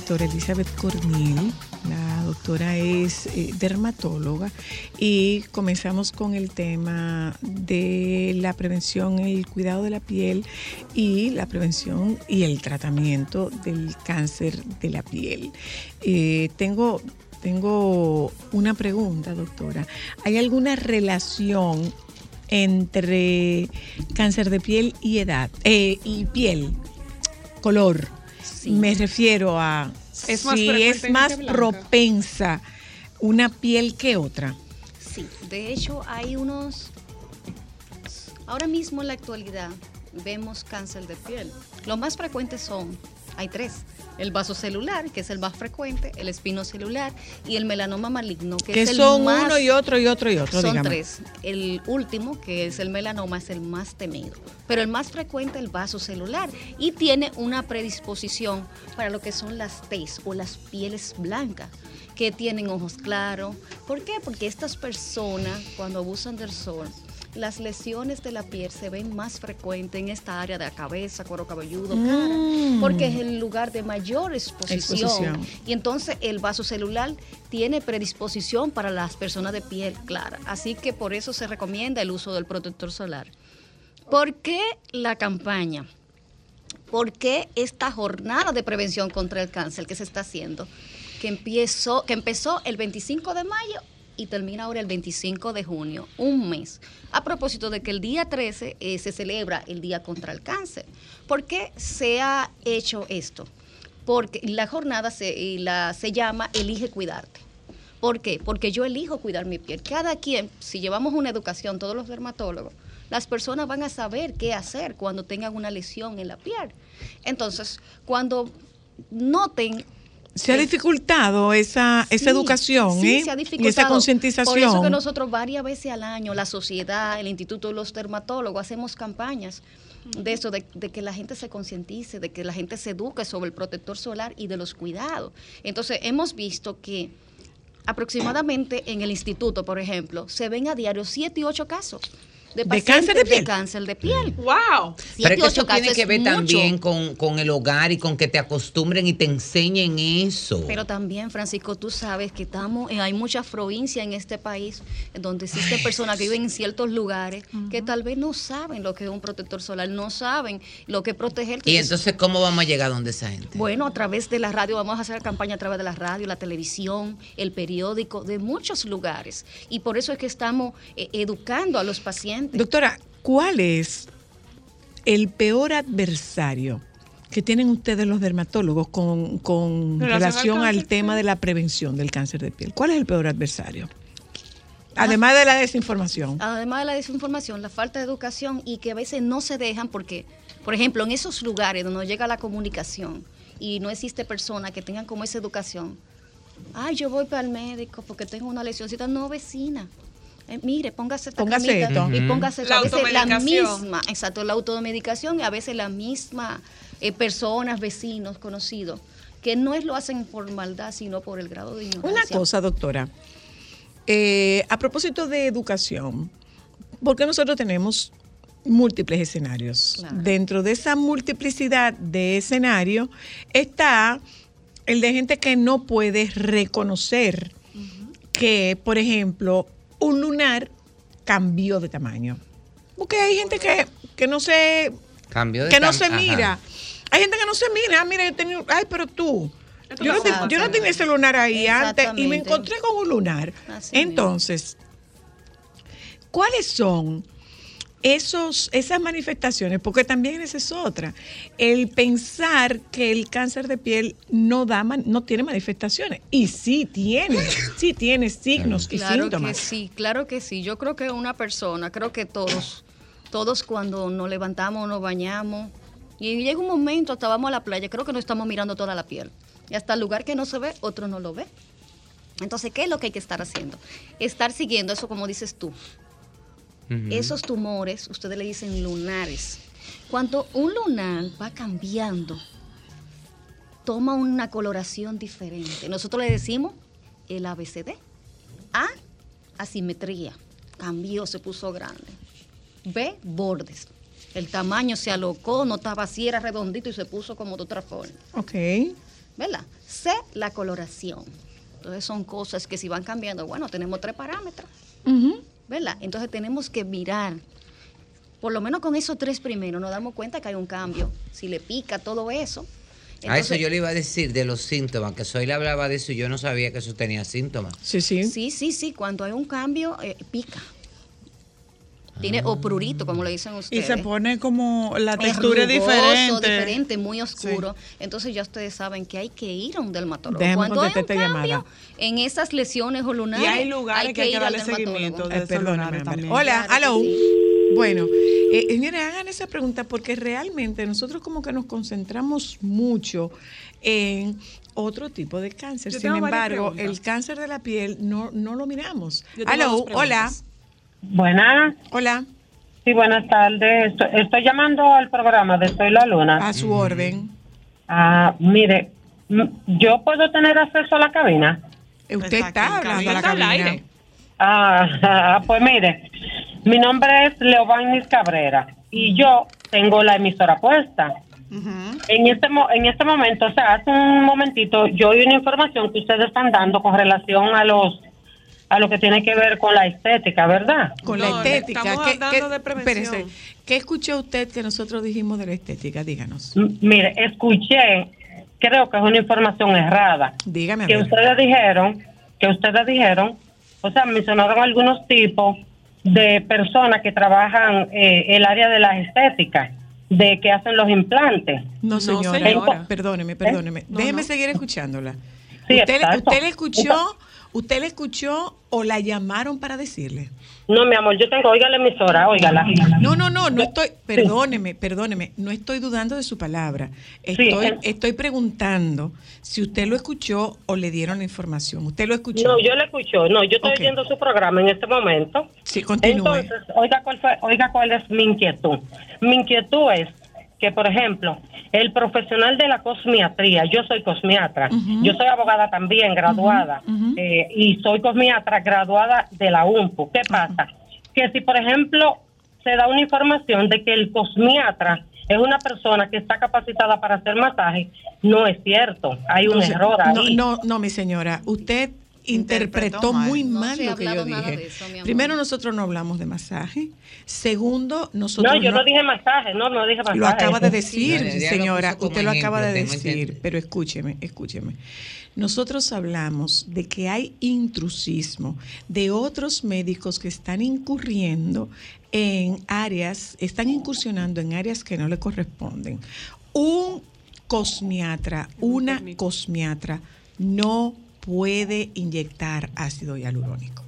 Doctora Elizabeth Corniel. La doctora es eh, dermatóloga y comenzamos con el tema de la prevención, el cuidado de la piel y la prevención y el tratamiento del cáncer de la piel. Eh, tengo, tengo una pregunta, doctora. ¿Hay alguna relación entre cáncer de piel y edad eh, y piel, color? Me refiero a Es si es más propensa una piel que otra. Sí, de hecho hay unos... Ahora mismo en la actualidad vemos cáncer de piel. Los más frecuentes son, hay tres. El vasocelular, que es el más frecuente, el espinocelular y el melanoma maligno, que, Que es el son más- uno y otro y otro y otro, Son tres. El último, que es el melanoma, es el más temido. Pero el más frecuente, el vasocelular. Y tiene una predisposición para lo que son las TES o las pieles blancas, que tienen ojos claros. ¿Por qué? Porque estas personas, cuando abusan del sol, las lesiones de la piel se ven más frecuentes en esta área de la cabeza, cuero cabelludo, cara, Mm. porque es el lugar de mayor exposición. Exposición. Y entonces el vaso celular tiene predisposición para las personas de piel clara. Así que por eso se recomienda el uso del protector solar. ¿Por qué la campaña? ¿Por qué esta jornada de prevención contra el cáncer que se está haciendo? Que empezó, que empezó el 25 de mayo y termina ahora el 25 de junio, un mes. A propósito de que el día 13 eh, se celebra el Día contra el Cáncer. ¿Por qué se ha hecho esto? Porque la jornada se, se llama Elige Cuidarte. ¿Por qué? Porque yo elijo cuidar mi piel. Cada quien, si llevamos una educación, todos los dermatólogos, las personas van a saber qué hacer cuando tengan una lesión en la piel. Entonces, cuando noten Se ha dificultado esa, esa educación sí, ¿eh? se ha y esa concientización. Por eso que nosotros varias veces al año, la sociedad, el Instituto de los Dermatólogos, hacemos campañas de eso, de, de que la gente se concientice, de que la gente se eduque sobre el protector solar y de los cuidados. Entonces, hemos visto que aproximadamente en el instituto, por ejemplo, se ven a diario siete y ocho casos de, ¿De cáncer de piel? cáncer de piel. ¡Wow! Pero es que eso casos tiene que ver mucho. también con, con el hogar y con que te acostumbren y te enseñen eso. Pero también, Francisco, tú sabes que estamos, eh, hay muchas provincias en este país donde existen personas que viven en ciertos lugares que tal vez no saben lo que es un protector solar, no saben lo que es proteger. y entonces, ¿cómo vamos a llegar donde esa gente? Bueno, a través de la radio, vamos a hacer campaña a través de la radio, la televisión, el periódico, de muchos lugares. Y por eso es que estamos eh, educando a los pacientes. Doctora, ¿cuál es el peor adversario que tienen ustedes los dermatólogos con, con Relación al tema de la prevención del cáncer de piel? ¿Cuál es el peor adversario? Además de la desinformación. Además de la desinformación, la falta de educación y que a veces no se dejan porque, por ejemplo, en esos lugares donde no llega la comunicación y no existe persona que tengan como esa educación, ay, yo voy para el médico porque tengo una lesioncita, no vecina. Eh, mire, póngase esta Póngase camita esto. y póngase La a veces la misma, exacto, la automedicación y a veces la misma eh, personas, vecinos, conocidos, que no es lo hacen por maldad, sino por el grado de Una ignorancia. cosa, doctora. Eh, a propósito de educación, porque nosotros tenemos múltiples escenarios. Dentro de esa multiplicidad de escenarios está el de gente que no puede reconocer que, por ejemplo, un lunar cambió de tamaño. Porque hay gente que, que no se Cambio de que no se ajá. mira. Hay gente que no se mira. Ah, Mira, yo tenía, ay, pero tú. Yo no, pasa. te- yo no tenía ese lunar ahí antes y me encontré con un lunar. Así mismo. Entonces, ¿cuáles son esos, esas manifestaciones? Porque también esa es otra. El pensar que el cáncer de piel no da no tiene manifestaciones. Y sí tiene, sí tiene signos y Claro síntomas. que sí, claro que sí. Yo creo que una persona, creo que todos, todos cuando nos levantamos, nos bañamos, y llega un momento, hasta vamos a la playa, creo que no estamos mirando toda la piel. Y hasta el lugar que no se ve, otro no lo ve. Entonces, ¿qué es lo que hay que estar haciendo? Estar siguiendo eso como dices tú. Esos tumores, ustedes le dicen lunares. Cuando un lunar va cambiando, toma una coloración diferente. Nosotros le decimos el ABCD. A, asimetría. Cambió, se puso grande. B, bordes. El tamaño se alocó, no estaba así, era redondito y se puso como de otra forma. Ok. ¿Verdad? C, la coloración. Entonces son cosas que si van cambiando, bueno, tenemos tres parámetros. ¿Verdad? Entonces tenemos que mirar, por lo menos con esos tres primeros, nos damos cuenta que hay un cambio. Si le pica todo eso. a eso yo le iba a decir de los síntomas, que soy le hablaba de eso y yo no sabía que eso tenía síntomas. Sí, sí. Sí, sí, sí, cuando hay un cambio, eh, pica. Tiene o prurito, como le dicen Y ustedes. se pone como la textura es rugoso, diferente. diferente, muy oscuro. Entonces ya ustedes saben que hay que ir a un dermatólogo. Déjeme Cuando hay un contestar esta cambio llamada. en esas lesiones o lunares, Y hay lugares que hay que darle seguimiento de Eh, perdóname, también. Hola, sí. Bueno, eh, eh, miren, hagan esa pregunta porque realmente nosotros como que nos concentramos mucho en otro tipo de cáncer. Yo Sin embargo, el cáncer de la piel no, no lo miramos. Dos hola. Buenas. Hola. Sí, buenas tardes. Estoy, estoy llamando al programa de Soy la Luna. A su orden. Ah, mire, ¿yo puedo tener acceso a la cabina? Usted está hablando a la Está cabina. aire. Ah, pues mire, mi nombre es Leobanis Cabrera y yo tengo la emisora puesta. En este mo- en este momento, o sea, hace un momentito, yo oí una información que ustedes están dando con relación a los a lo que tiene que ver con la estética, ¿verdad? Con No, la estética. estamos ¿Qué, hablando qué- de prevención. espérese, ¿qué escuchó usted que nosotros dijimos de la estética? Díganos. M- Mire, escuché, creo que es una información errada. Dígame que ustedes dijeron, que ustedes dijeron, o sea, mencionaron algunos tipos de personas que trabajan eh, el área de la estética, de que hacen los implantes. No, señora. señora. Perdóneme, perdóneme. No, Déjeme no. seguir escuchándola. Sí, usted, usted le escuchó, ¿Usted le escuchó o la llamaron para decirle? No, mi amor, yo tengo, oiga la emisora, óigala. No, no, no, no estoy, perdóneme, perdóneme, no estoy dudando de su palabra. Estoy, eh. estoy preguntando si usted lo escuchó o le dieron la información. ¿Usted lo escuchó? No, yo le escucho, no, yo estoy Ok. viendo su programa en este momento. Sí, continúe. Entonces, oiga cuál, fue, oiga cuál es mi inquietud. Mi inquietud es que, por ejemplo, el profesional de la cosmiatría, yo soy cosmiatra, yo soy abogada también, graduada, eh, y soy cosmiatra graduada de la UNPU. ¿Qué pasa? Que si, por ejemplo, se da una información de que el cosmiatra es una persona que está capacitada para hacer masaje, no es cierto. Hay un No, error no, ahí. No, no, mi señora, usted interpretó muy mal lo que yo dije. eso. Primero, nosotros no hablamos de masaje. Segundo, nosotros No, yo no, dije masaje, no, no dije masaje. Lo acaba de decir, Sí, señora. Usted lo acaba de decir, pero escúcheme, escúcheme. Nosotros hablamos de que hay intrusismo de otros médicos que están incurriendo en áreas, están incursionando en áreas que no le corresponden. Un cosmiatra, una cosmiatra no puede inyectar ácido hialurónico.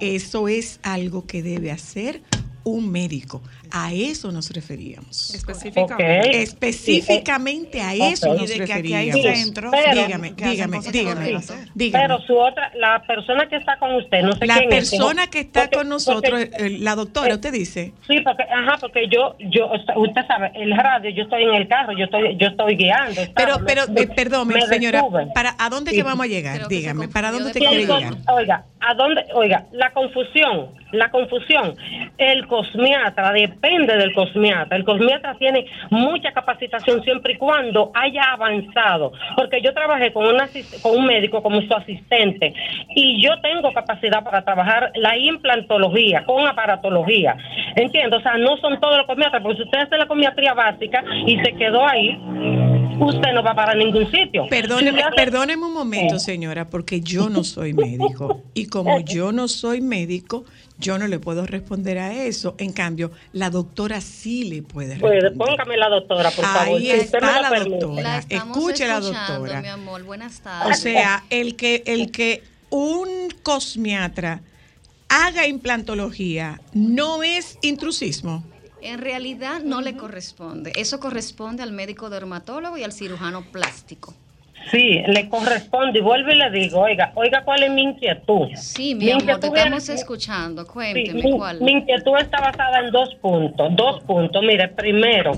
Eso es algo que debe hacer un médico. A eso nos referíamos. Específicamente. Ok. Específicamente a eso nos Y de que aquí hay referíamos. dígame, dígame, dígame. Pero su otra, la persona que está con usted, no sé La quién es, persona dijo- que está porque- con nosotros, porque- eh, la doctora, usted dice. Sí, porque, ajá, porque yo, yo, usted sabe, el radio, yo estoy en el carro, yo estoy, yo estoy guiando. Pero, pero, Me- eh, perdón, señora, detuve. ¿para a dónde Sí. que vamos a llegar? Dígame, ¿para dónde te Sí, quiere llegar? Oiga, ¿a dónde? Oiga, la confusión, la confusión. El cosmiatra depende del cosmiatra. El cosmiatra tiene mucha capacitación siempre y cuando haya avanzado. Porque yo trabajé con, una, con un médico como su asistente y yo tengo capacidad para trabajar la implantología con aparatología. Entiendo, o sea, no son todos los cosmiatras, porque si usted hace la cosmiatría básica y se quedó ahí, usted no va para ningún sitio. Perdóneme, Si perdóneme un momento, señora, porque yo no soy médico. Y como yo no soy médico, yo no le puedo responder a eso. En cambio, la doctora sí le puede Pues responder. póngame la doctora, por favor. Ahí si me está la permite. doctora. La Escuche la doctora. mi amor. Buenas O tardes. sea, el que, el que un cosmiatra haga implantología no es intrusismo. En realidad no le corresponde. Eso corresponde al médico dermatólogo y al cirujano plástico. Sí, le corresponde. Y vuelvo y le digo, oiga, oiga, ¿cuál es mi inquietud? Sí, mi amor, te inquietud estamos es- escuchando. sí, Cuénteme mi, cuál. mi inquietud está basada en dos puntos. Dos puntos. Mire, primero,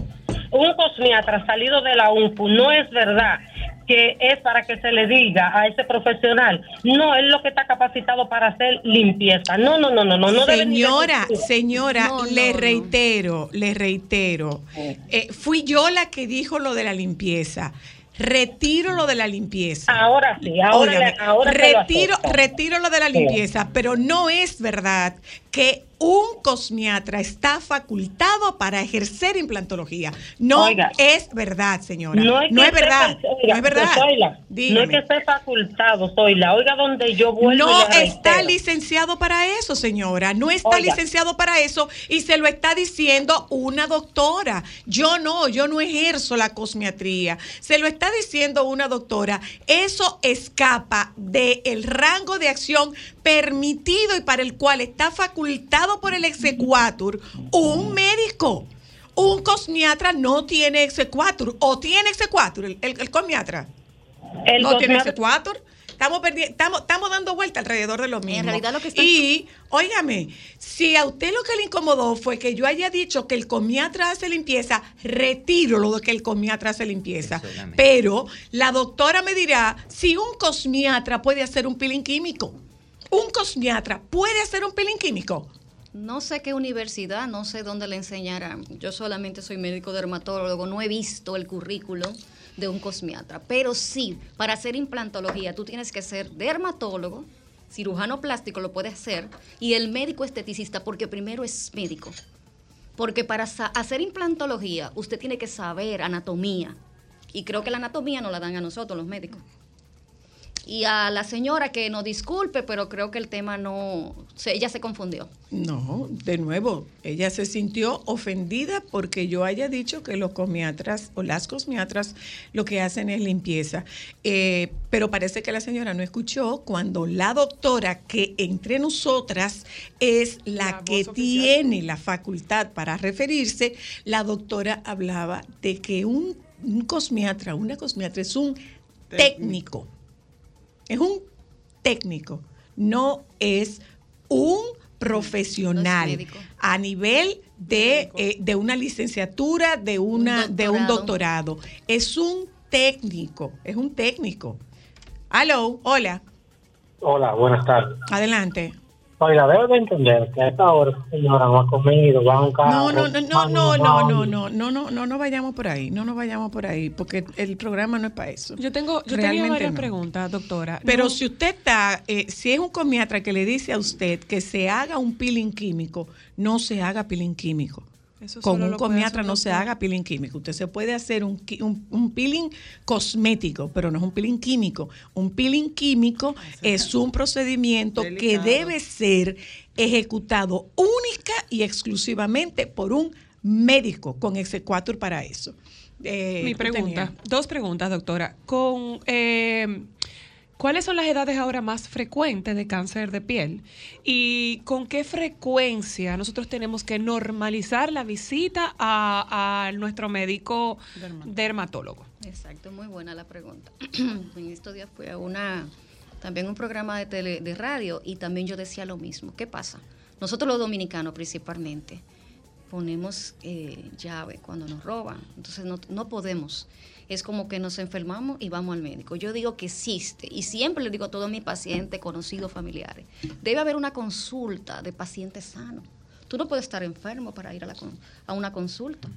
un cosmiatra salido de la UNPU no es verdad que es para que se le diga a ese profesional, no, es lo que está capacitado para hacer limpieza. No, no, no, no, no. señora, señora, No, no, le no. reitero, le reitero. eh, fui yo la que dijo lo de la limpieza. Retiro lo de la limpieza. Ahora sí, ahora Óigame, le- ahora se lo retiro, retiro lo de la Sí. limpieza, pero no es verdad que un cosmiatra está facultado para ejercer implantología. No Oiga. es verdad, señora. No es, verdad. oiga, no es verdad. Zoila, no es que esté facultado, Zoila. Oiga, donde yo vuelvo No está licenciado para eso, señora. No está Oiga. licenciado para eso y se lo está diciendo una doctora. Yo no, yo no ejerzo la cosmiatría. Se lo está diciendo una doctora. Eso escapa del rango de acción permitido y para el cual está facultado por el exequatur un médico. Un cosmiatra no tiene exequatur o tiene exequatur el, el, el no tiene exequatur. Estamos, estamos, estamos dando vuelta alrededor de lo mismo. realidad lo que está- Y, óigame, si a usted lo que le incomodó fue que yo haya dicho que el comiatra hace limpieza, retiro lo de que el comiatra hace limpieza. Pero la doctora me dirá si un cosmiatra puede hacer un peeling químico. ¿Un cosmiatra puede hacer un peeling químico? No sé qué universidad, no sé dónde le enseñarán. Yo solamente soy médico dermatólogo, no he visto el currículum de un cosmiatra. Pero sí, para hacer implantología tú tienes que ser dermatólogo, cirujano plástico lo puede hacer, y el médico esteticista, porque primero es médico. Porque para hacer implantología usted tiene que saber anatomía. Y creo que la anatomía no la dan a nosotros los médicos. Y a la señora que nos disculpe, pero creo que el tema no, se- ella se confundió. No, de nuevo, ella se sintió ofendida porque yo haya dicho que los cosmiatras o las cosmiatras lo que hacen es limpieza. Eh, pero parece que la señora no escuchó cuando la doctora, que entre nosotras es la, que tiene la facultad para referirse, la doctora hablaba de que un, un cosmiatra, una cosmiatra es un técnico. Es un técnico, no es un profesional a nivel de, eh, de una licenciatura, de, una, de un doctorado. Es un técnico, es un técnico. Aló, hola, Hola, buenas tardes. adelante. Oiga, debe de entender que a esta hora, señora, no ha comido, va a un carro. No, no, no, no, no, no, no, no, no, no, no, vayamos por ahí, no nos vayamos por ahí, porque el programa no es para eso. Yo tengo, yo tenía Realmente varias no. preguntas, doctora. Pero No- si usted está, eh, si es un comiatra que le dice a usted que se haga un peeling químico, no se haga peeling químico. Eso Con un comiatra no se haga peeling químico. Usted se puede hacer un, un, un peeling cosmético, pero no es un peeling químico. Un peeling químico es un procedimiento que debe ser ejecutado única y exclusivamente por un médico con exequatur para eso. Eh, Mi pregunta, dos preguntas, doctora. Con, eh, ¿Cuáles son las edades ahora más frecuentes de cáncer de piel? ¿Y con qué frecuencia nosotros tenemos que normalizar la visita a, a nuestro médico dermatólogo? Exacto, muy buena la pregunta. en estos días fui a una, también un programa de, tele, de radio y también yo decía lo mismo. ¿Qué pasa? Nosotros los dominicanos principalmente ponemos eh, llave cuando nos roban, entonces no, no podemos. Es como que nos enfermamos y vamos al médico. Yo digo que existe y siempre le digo a todos mis pacientes, conocidos, familiares, debe haber una consulta de paciente sano. Tú no puedes estar enfermo para ir a, la a una consulta.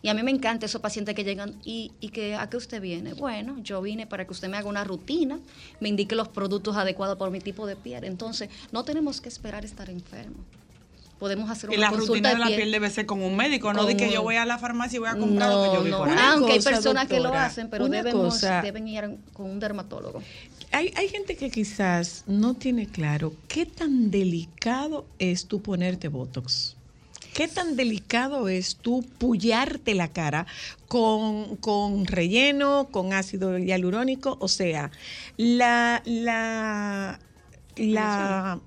Y a mí me encanta esos pacientes que llegan y, y que a qué usted viene. Bueno, yo vine para que usted me haga una rutina, me indique los productos adecuados por mi tipo de piel. Entonces, no tenemos que esperar estar enfermo. Podemos hacer Y una la consulta rutina de la piel. piel debe ser con un médico, no de que yo voy a la farmacia y voy a comprar lo que yo vi no, por ahí. aunque hay personas que lo hacen, pero debemos, cosa. deben ir con un dermatólogo. Hay, hay gente que quizás no tiene claro qué tan delicado es tú ponerte Botox. ¿Qué tan delicado es tú pullarte la cara con, con relleno, con ácido hialurónico? O sea, la, la, la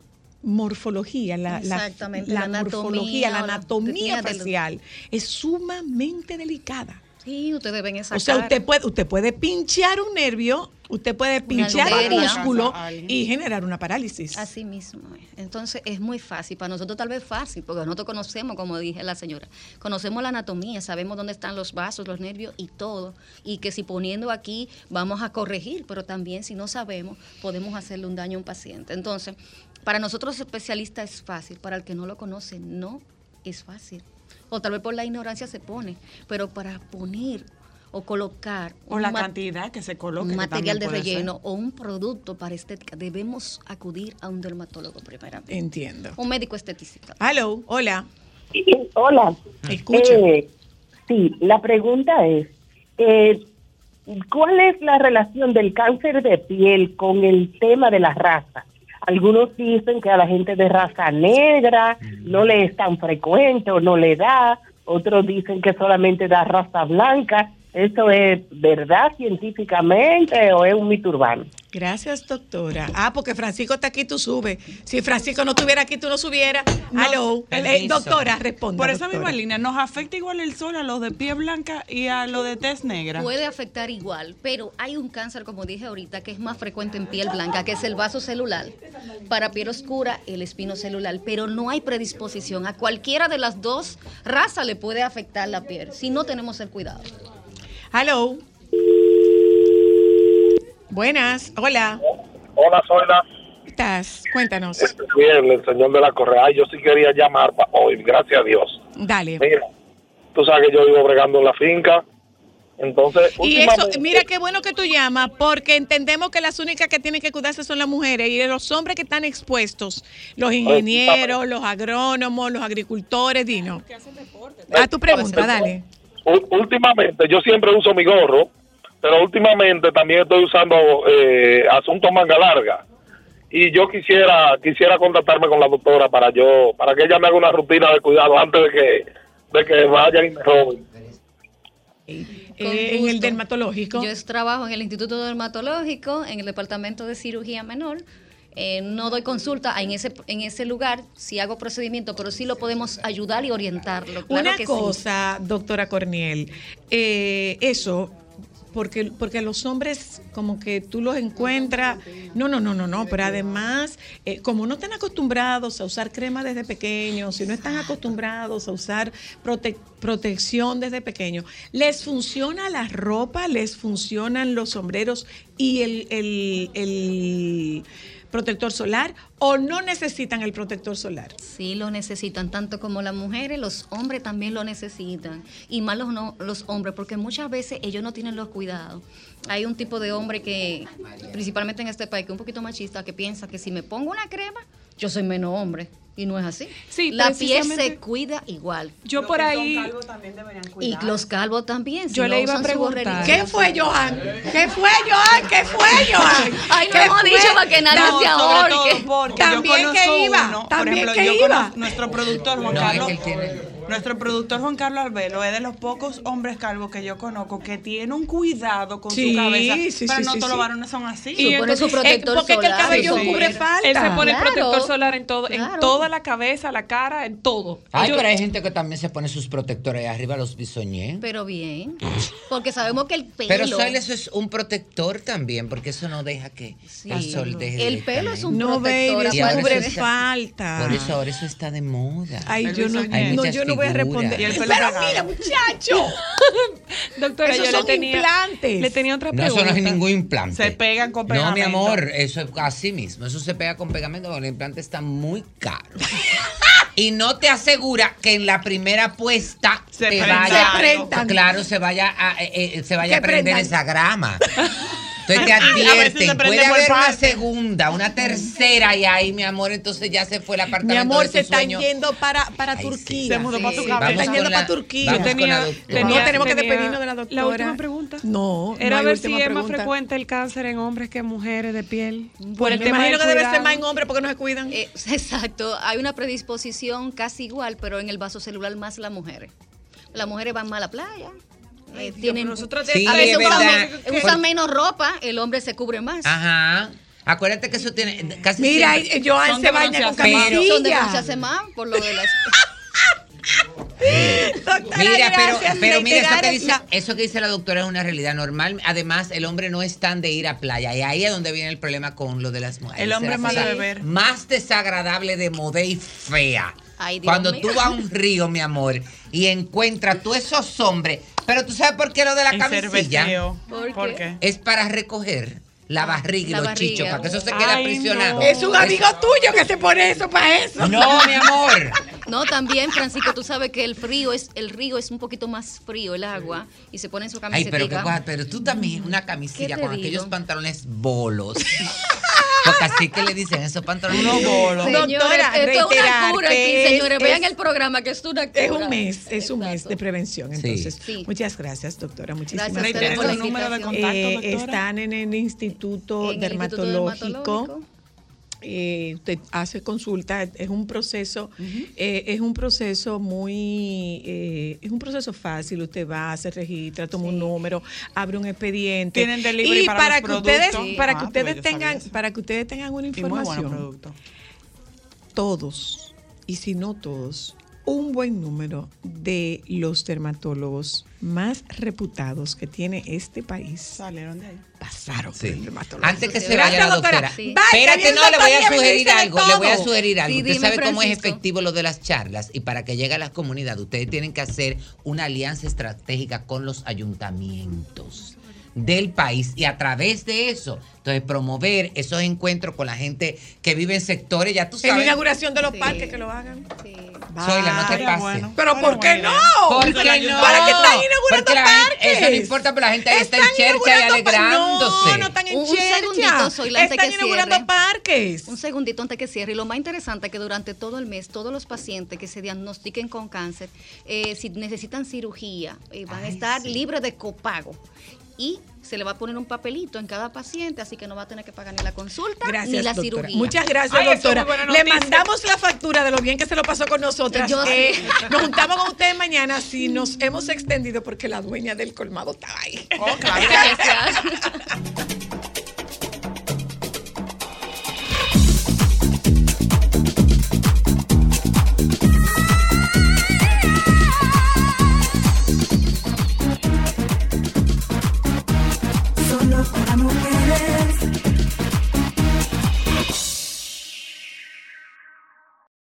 morfología, la, la- Exactamente, la, la morfología, la anatomía facial es sumamente delicada. Sí, ustedes ven esa O sea, cara. usted puede, usted puede pinchar un nervio, usted puede pinchar un músculo y generar una parálisis. Así mismo es. Entonces es muy fácil, para nosotros tal vez fácil, porque nosotros conocemos, como dije la señora, conocemos la anatomía, sabemos dónde están los vasos, los nervios y todo, y que si poniendo aquí vamos a corregir, pero también si no sabemos podemos hacerle un daño a un paciente. Entonces, para nosotros especialistas es fácil, para el que no lo conoce no es fácil. O tal vez por la ignorancia se pone, pero para poner o colocar O la cantidad que se coloque. un material de ser. relleno o un producto para estética, debemos acudir a un dermatólogo primeramente. Entiendo. Un médico esteticista. Hello, hola. Hola. Escucha. Eh, sí, la pregunta es, eh, ¿cuál es la relación del cáncer de piel con el tema de la raza? Algunos dicen que a la gente de raza negra no le es tan frecuente o no le da, otros dicen que solamente da raza blanca. ¿Eso es verdad científicamente o es un mito urbano? Gracias, doctora. Ah, porque Francisco está aquí, tú subes. Si Francisco no estuviera aquí, tú no subieras. Hello. Eh, Permiso. doctora, responda. Por esa doctora. misma línea, ¿nos afecta igual el sol a los de piel blanca y a los de tez negra? Puede afectar igual, pero hay un cáncer, como dije ahorita, que es más frecuente en piel blanca, que es el vaso celular. Para piel oscura, el espino celular, pero no hay predisposición. A cualquiera de las dos razas le puede afectar la piel, si no tenemos el cuidado. Hello. Buenas. Hola. Hola, soy la ¿Cómo estás? Cuéntanos. bien, el señor de la Correa. Ay, Yo sí quería llamar pa- hoy, gracias a Dios. Dale. Mira, tú sabes que yo vivo bregando en la finca. Entonces, Y eso, mira qué bueno que tú llamas, porque entendemos que las únicas que tienen que cuidarse son las mujeres y los hombres que están expuestos, los ingenieros, los agrónomos, los agricultores, Dino. A tu pregunta, dale. Últimamente yo siempre uso mi gorro, pero últimamente también estoy usando eh, asuntos manga larga. Y yo quisiera quisiera contactarme con la doctora para yo para que ella me haga una rutina de cuidado antes de que de que vayan y me roben. Eh, en el dermatológico. Yo trabajo en el Instituto Dermatológico, en el Departamento de Cirugía Menor. Eh, no doy consulta en ese, en ese lugar, si hago procedimiento, pero sí lo podemos ayudar y orientarlo. Claro Una que sí. cosa, doctora Corniel, eh, eso, porque, porque los hombres como que tú los encuentras, no, no, no, no, no, pero además, eh, como no están acostumbrados a usar crema desde pequeños, si no están acostumbrados a usar prote- protección desde pequeños, les funciona la ropa, les funcionan los sombreros y el, el- el protector solar o no necesitan el protector solar. Sí, lo necesitan, tanto como las mujeres, los hombres también lo necesitan. Y más los, no- los hombres, porque muchas veces ellos no tienen los cuidados. Hay un tipo de hombre que, principalmente en este país, que es un poquito machista, que piensa que si me pongo una crema, yo soy menos hombre. Y no es así. Sí, la piel se cuida igual. Yo por ahí. Y los calvos también. si Yo no le iba a preguntar. ¿Qué fue, Johan? ¿Qué fue, Johan? ¿Qué fue, Johan? Ay, no ¿Qué hemos fue? dicho para que nadie No, se ahorque. porque También yo que iba, uno, también por que yo iba. conozco nuestro productor Juan No, Carlos. es que él tiene- Nuestro productor Juan Carlos Albelo es de los pocos hombres calvos que yo conozco que tiene un cuidado con Sí, su cabeza. sí, pero sí, no sí, todos sí. los varones son así. Y entonces, eh, porque es que el cabello cubre falta. Él se pone el protector solar en todo, en toda la cabeza, la cara, en todo. Ay, Yo- pero hay gente que también se pone sus protectores arriba, los bisoñé. Pero bien. Porque sabemos que el pelo. Pero Soy, eso es un protector también, porque eso no deja que el sol deje El pelo es un No, protector. baby, Y ahora eso cubre falta. Por eso ahora eso está de moda. Ay, yo no, no, yo no voy a responder. Y el pelo Pero mira, muchacho. Doctora, Esos yo le tenía, implantes. le tenía otra No, pregunta. eso no es ningún implante. Se pegan con No, mi pegamento. amor, eso es así mismo. Eso se pega con pegamento porque el implante está muy caro. y no te asegura que en la primera puesta Se te prenda vaya, algo. claro, se vaya a, eh, eh, se vaya a prender prendan. esa grama. Entonces te advierten, puede haber una segunda, una tercera y ahí, mi amor, entonces ya se fue el apartamento Mi amor, de se están sueño. yendo para, para Ay, sí. Turquía. Se mudó para tu Sí. cabeza. Se están yendo para Turquía. Tenía- no, tenemos que despedirnos de la doctora. La última pregunta. No, Era no ver si es más frecuente el cáncer en hombres que en mujeres de piel. Por Pues el me tema imagino que debe ser más en hombres porque no se cuidan. Eh, exacto, hay una predisposición casi igual, pero en el vaso celular más las mujeres. Las mujeres van más a la playa. Eh, tienen, nosotros Sí, a usan, usan menos ropa, el hombre se cubre más. Ajá. Acuérdate que eso tiene casi Mira, siempre- eh, Joan Son se de baña con camisilla. Son de más por lo de las... Doctora, Mira, pero, gracias, pero mira, eso que, dice, la- eso que dice la doctora es una realidad normal. Además, el hombre no es tan de ir a playa. Y ahí es donde viene el problema con lo de las mujeres. El hombre es más de beber. Más desagradable de modé y fea. Ay, Dios Cuando mío. tú vas a un río, mi amor, y encuentras tú esos hombres. Pero tú sabes por qué lo de la El camisilla. cerveceo. ¿Por ¿Por qué? Es para recoger la barriga y La los barriga. chichos, para que eso se quede Ay, aprisionado. no. Es un amigo tuyo que se pone eso para eso. No, mi amor. No, también, Francisco, tú sabes que el frío es, el río es un poquito más frío, el agua, y se pone en su Ay, camiseta. pero qué cosa, pero tú también, una ¿Qué camisilla con digo? aquellos pantalones bolos. Porque así que le dicen esos pantalones. Bolos. Doctora, esto es una cura aquí, es- señores. Vean es- el programa, que es una cura. Es un mes, es un mes Exacto. de prevención. Entonces, Sí. muchas gracias, doctora. Muchísimas Gracias gracias. por la el número de contacto, Eh, están en el Instituto En el Instituto Dermatológico. Eh, usted hace consulta, es un proceso, eh, es un proceso muy, eh, es un proceso fácil. Usted va, se registra, toma un número, abre un expediente. Tienen delivery y para para, los que ustedes, para Ah, que pues ustedes tengan, para que ustedes tengan una información todos, y si no todos, un buen número de los dermatólogos más reputados que tiene este país Salieron de ahí. pasaron por Sí. el dermatólogo. Antes que se Gracias, vaya la doctora. doctora. Sí. Espérate, no, le voy a sugerir algo. Le voy a sugerir algo. Sí, Usted dime, sabe cómo es efectivo lo de las charlas y para que llegue a las comunidades, ustedes tienen que hacer una alianza estratégica con los ayuntamientos del país y a través de eso, entonces promover esos encuentros con la gente que vive en sectores, ya tú En la sabes. inauguración de los Sí. parques que lo hagan. Sí. Zoila, no te bueno. Pero Bueno, ¿por qué no? ¿Por qué la no? ¿Para qué están inaugurando la gente- parques? eso no importa, pero la gente está en chercha y alegrándose. No, no están en Un- un chercha. segundito, Zoila, antes Están que inaugurando cierre. parques. Un segundito antes que cierre. Y lo más interesante es que durante todo el mes, todos los pacientes que se diagnostiquen con cáncer, eh, si necesitan cirugía, eh, van a estar libres de copago. Y se le va a poner un papelito en cada paciente, así que no va a tener que pagar ni la consulta Gracias, ni la doctora. cirugía. Muchas gracias, Ay, eso es doctora. Le mandamos la factura de lo bien que se lo pasó con nosotras. Yo Eh, sí. nos juntamos con ustedes mañana si nos hemos extendido porque la dueña del colmado está ahí.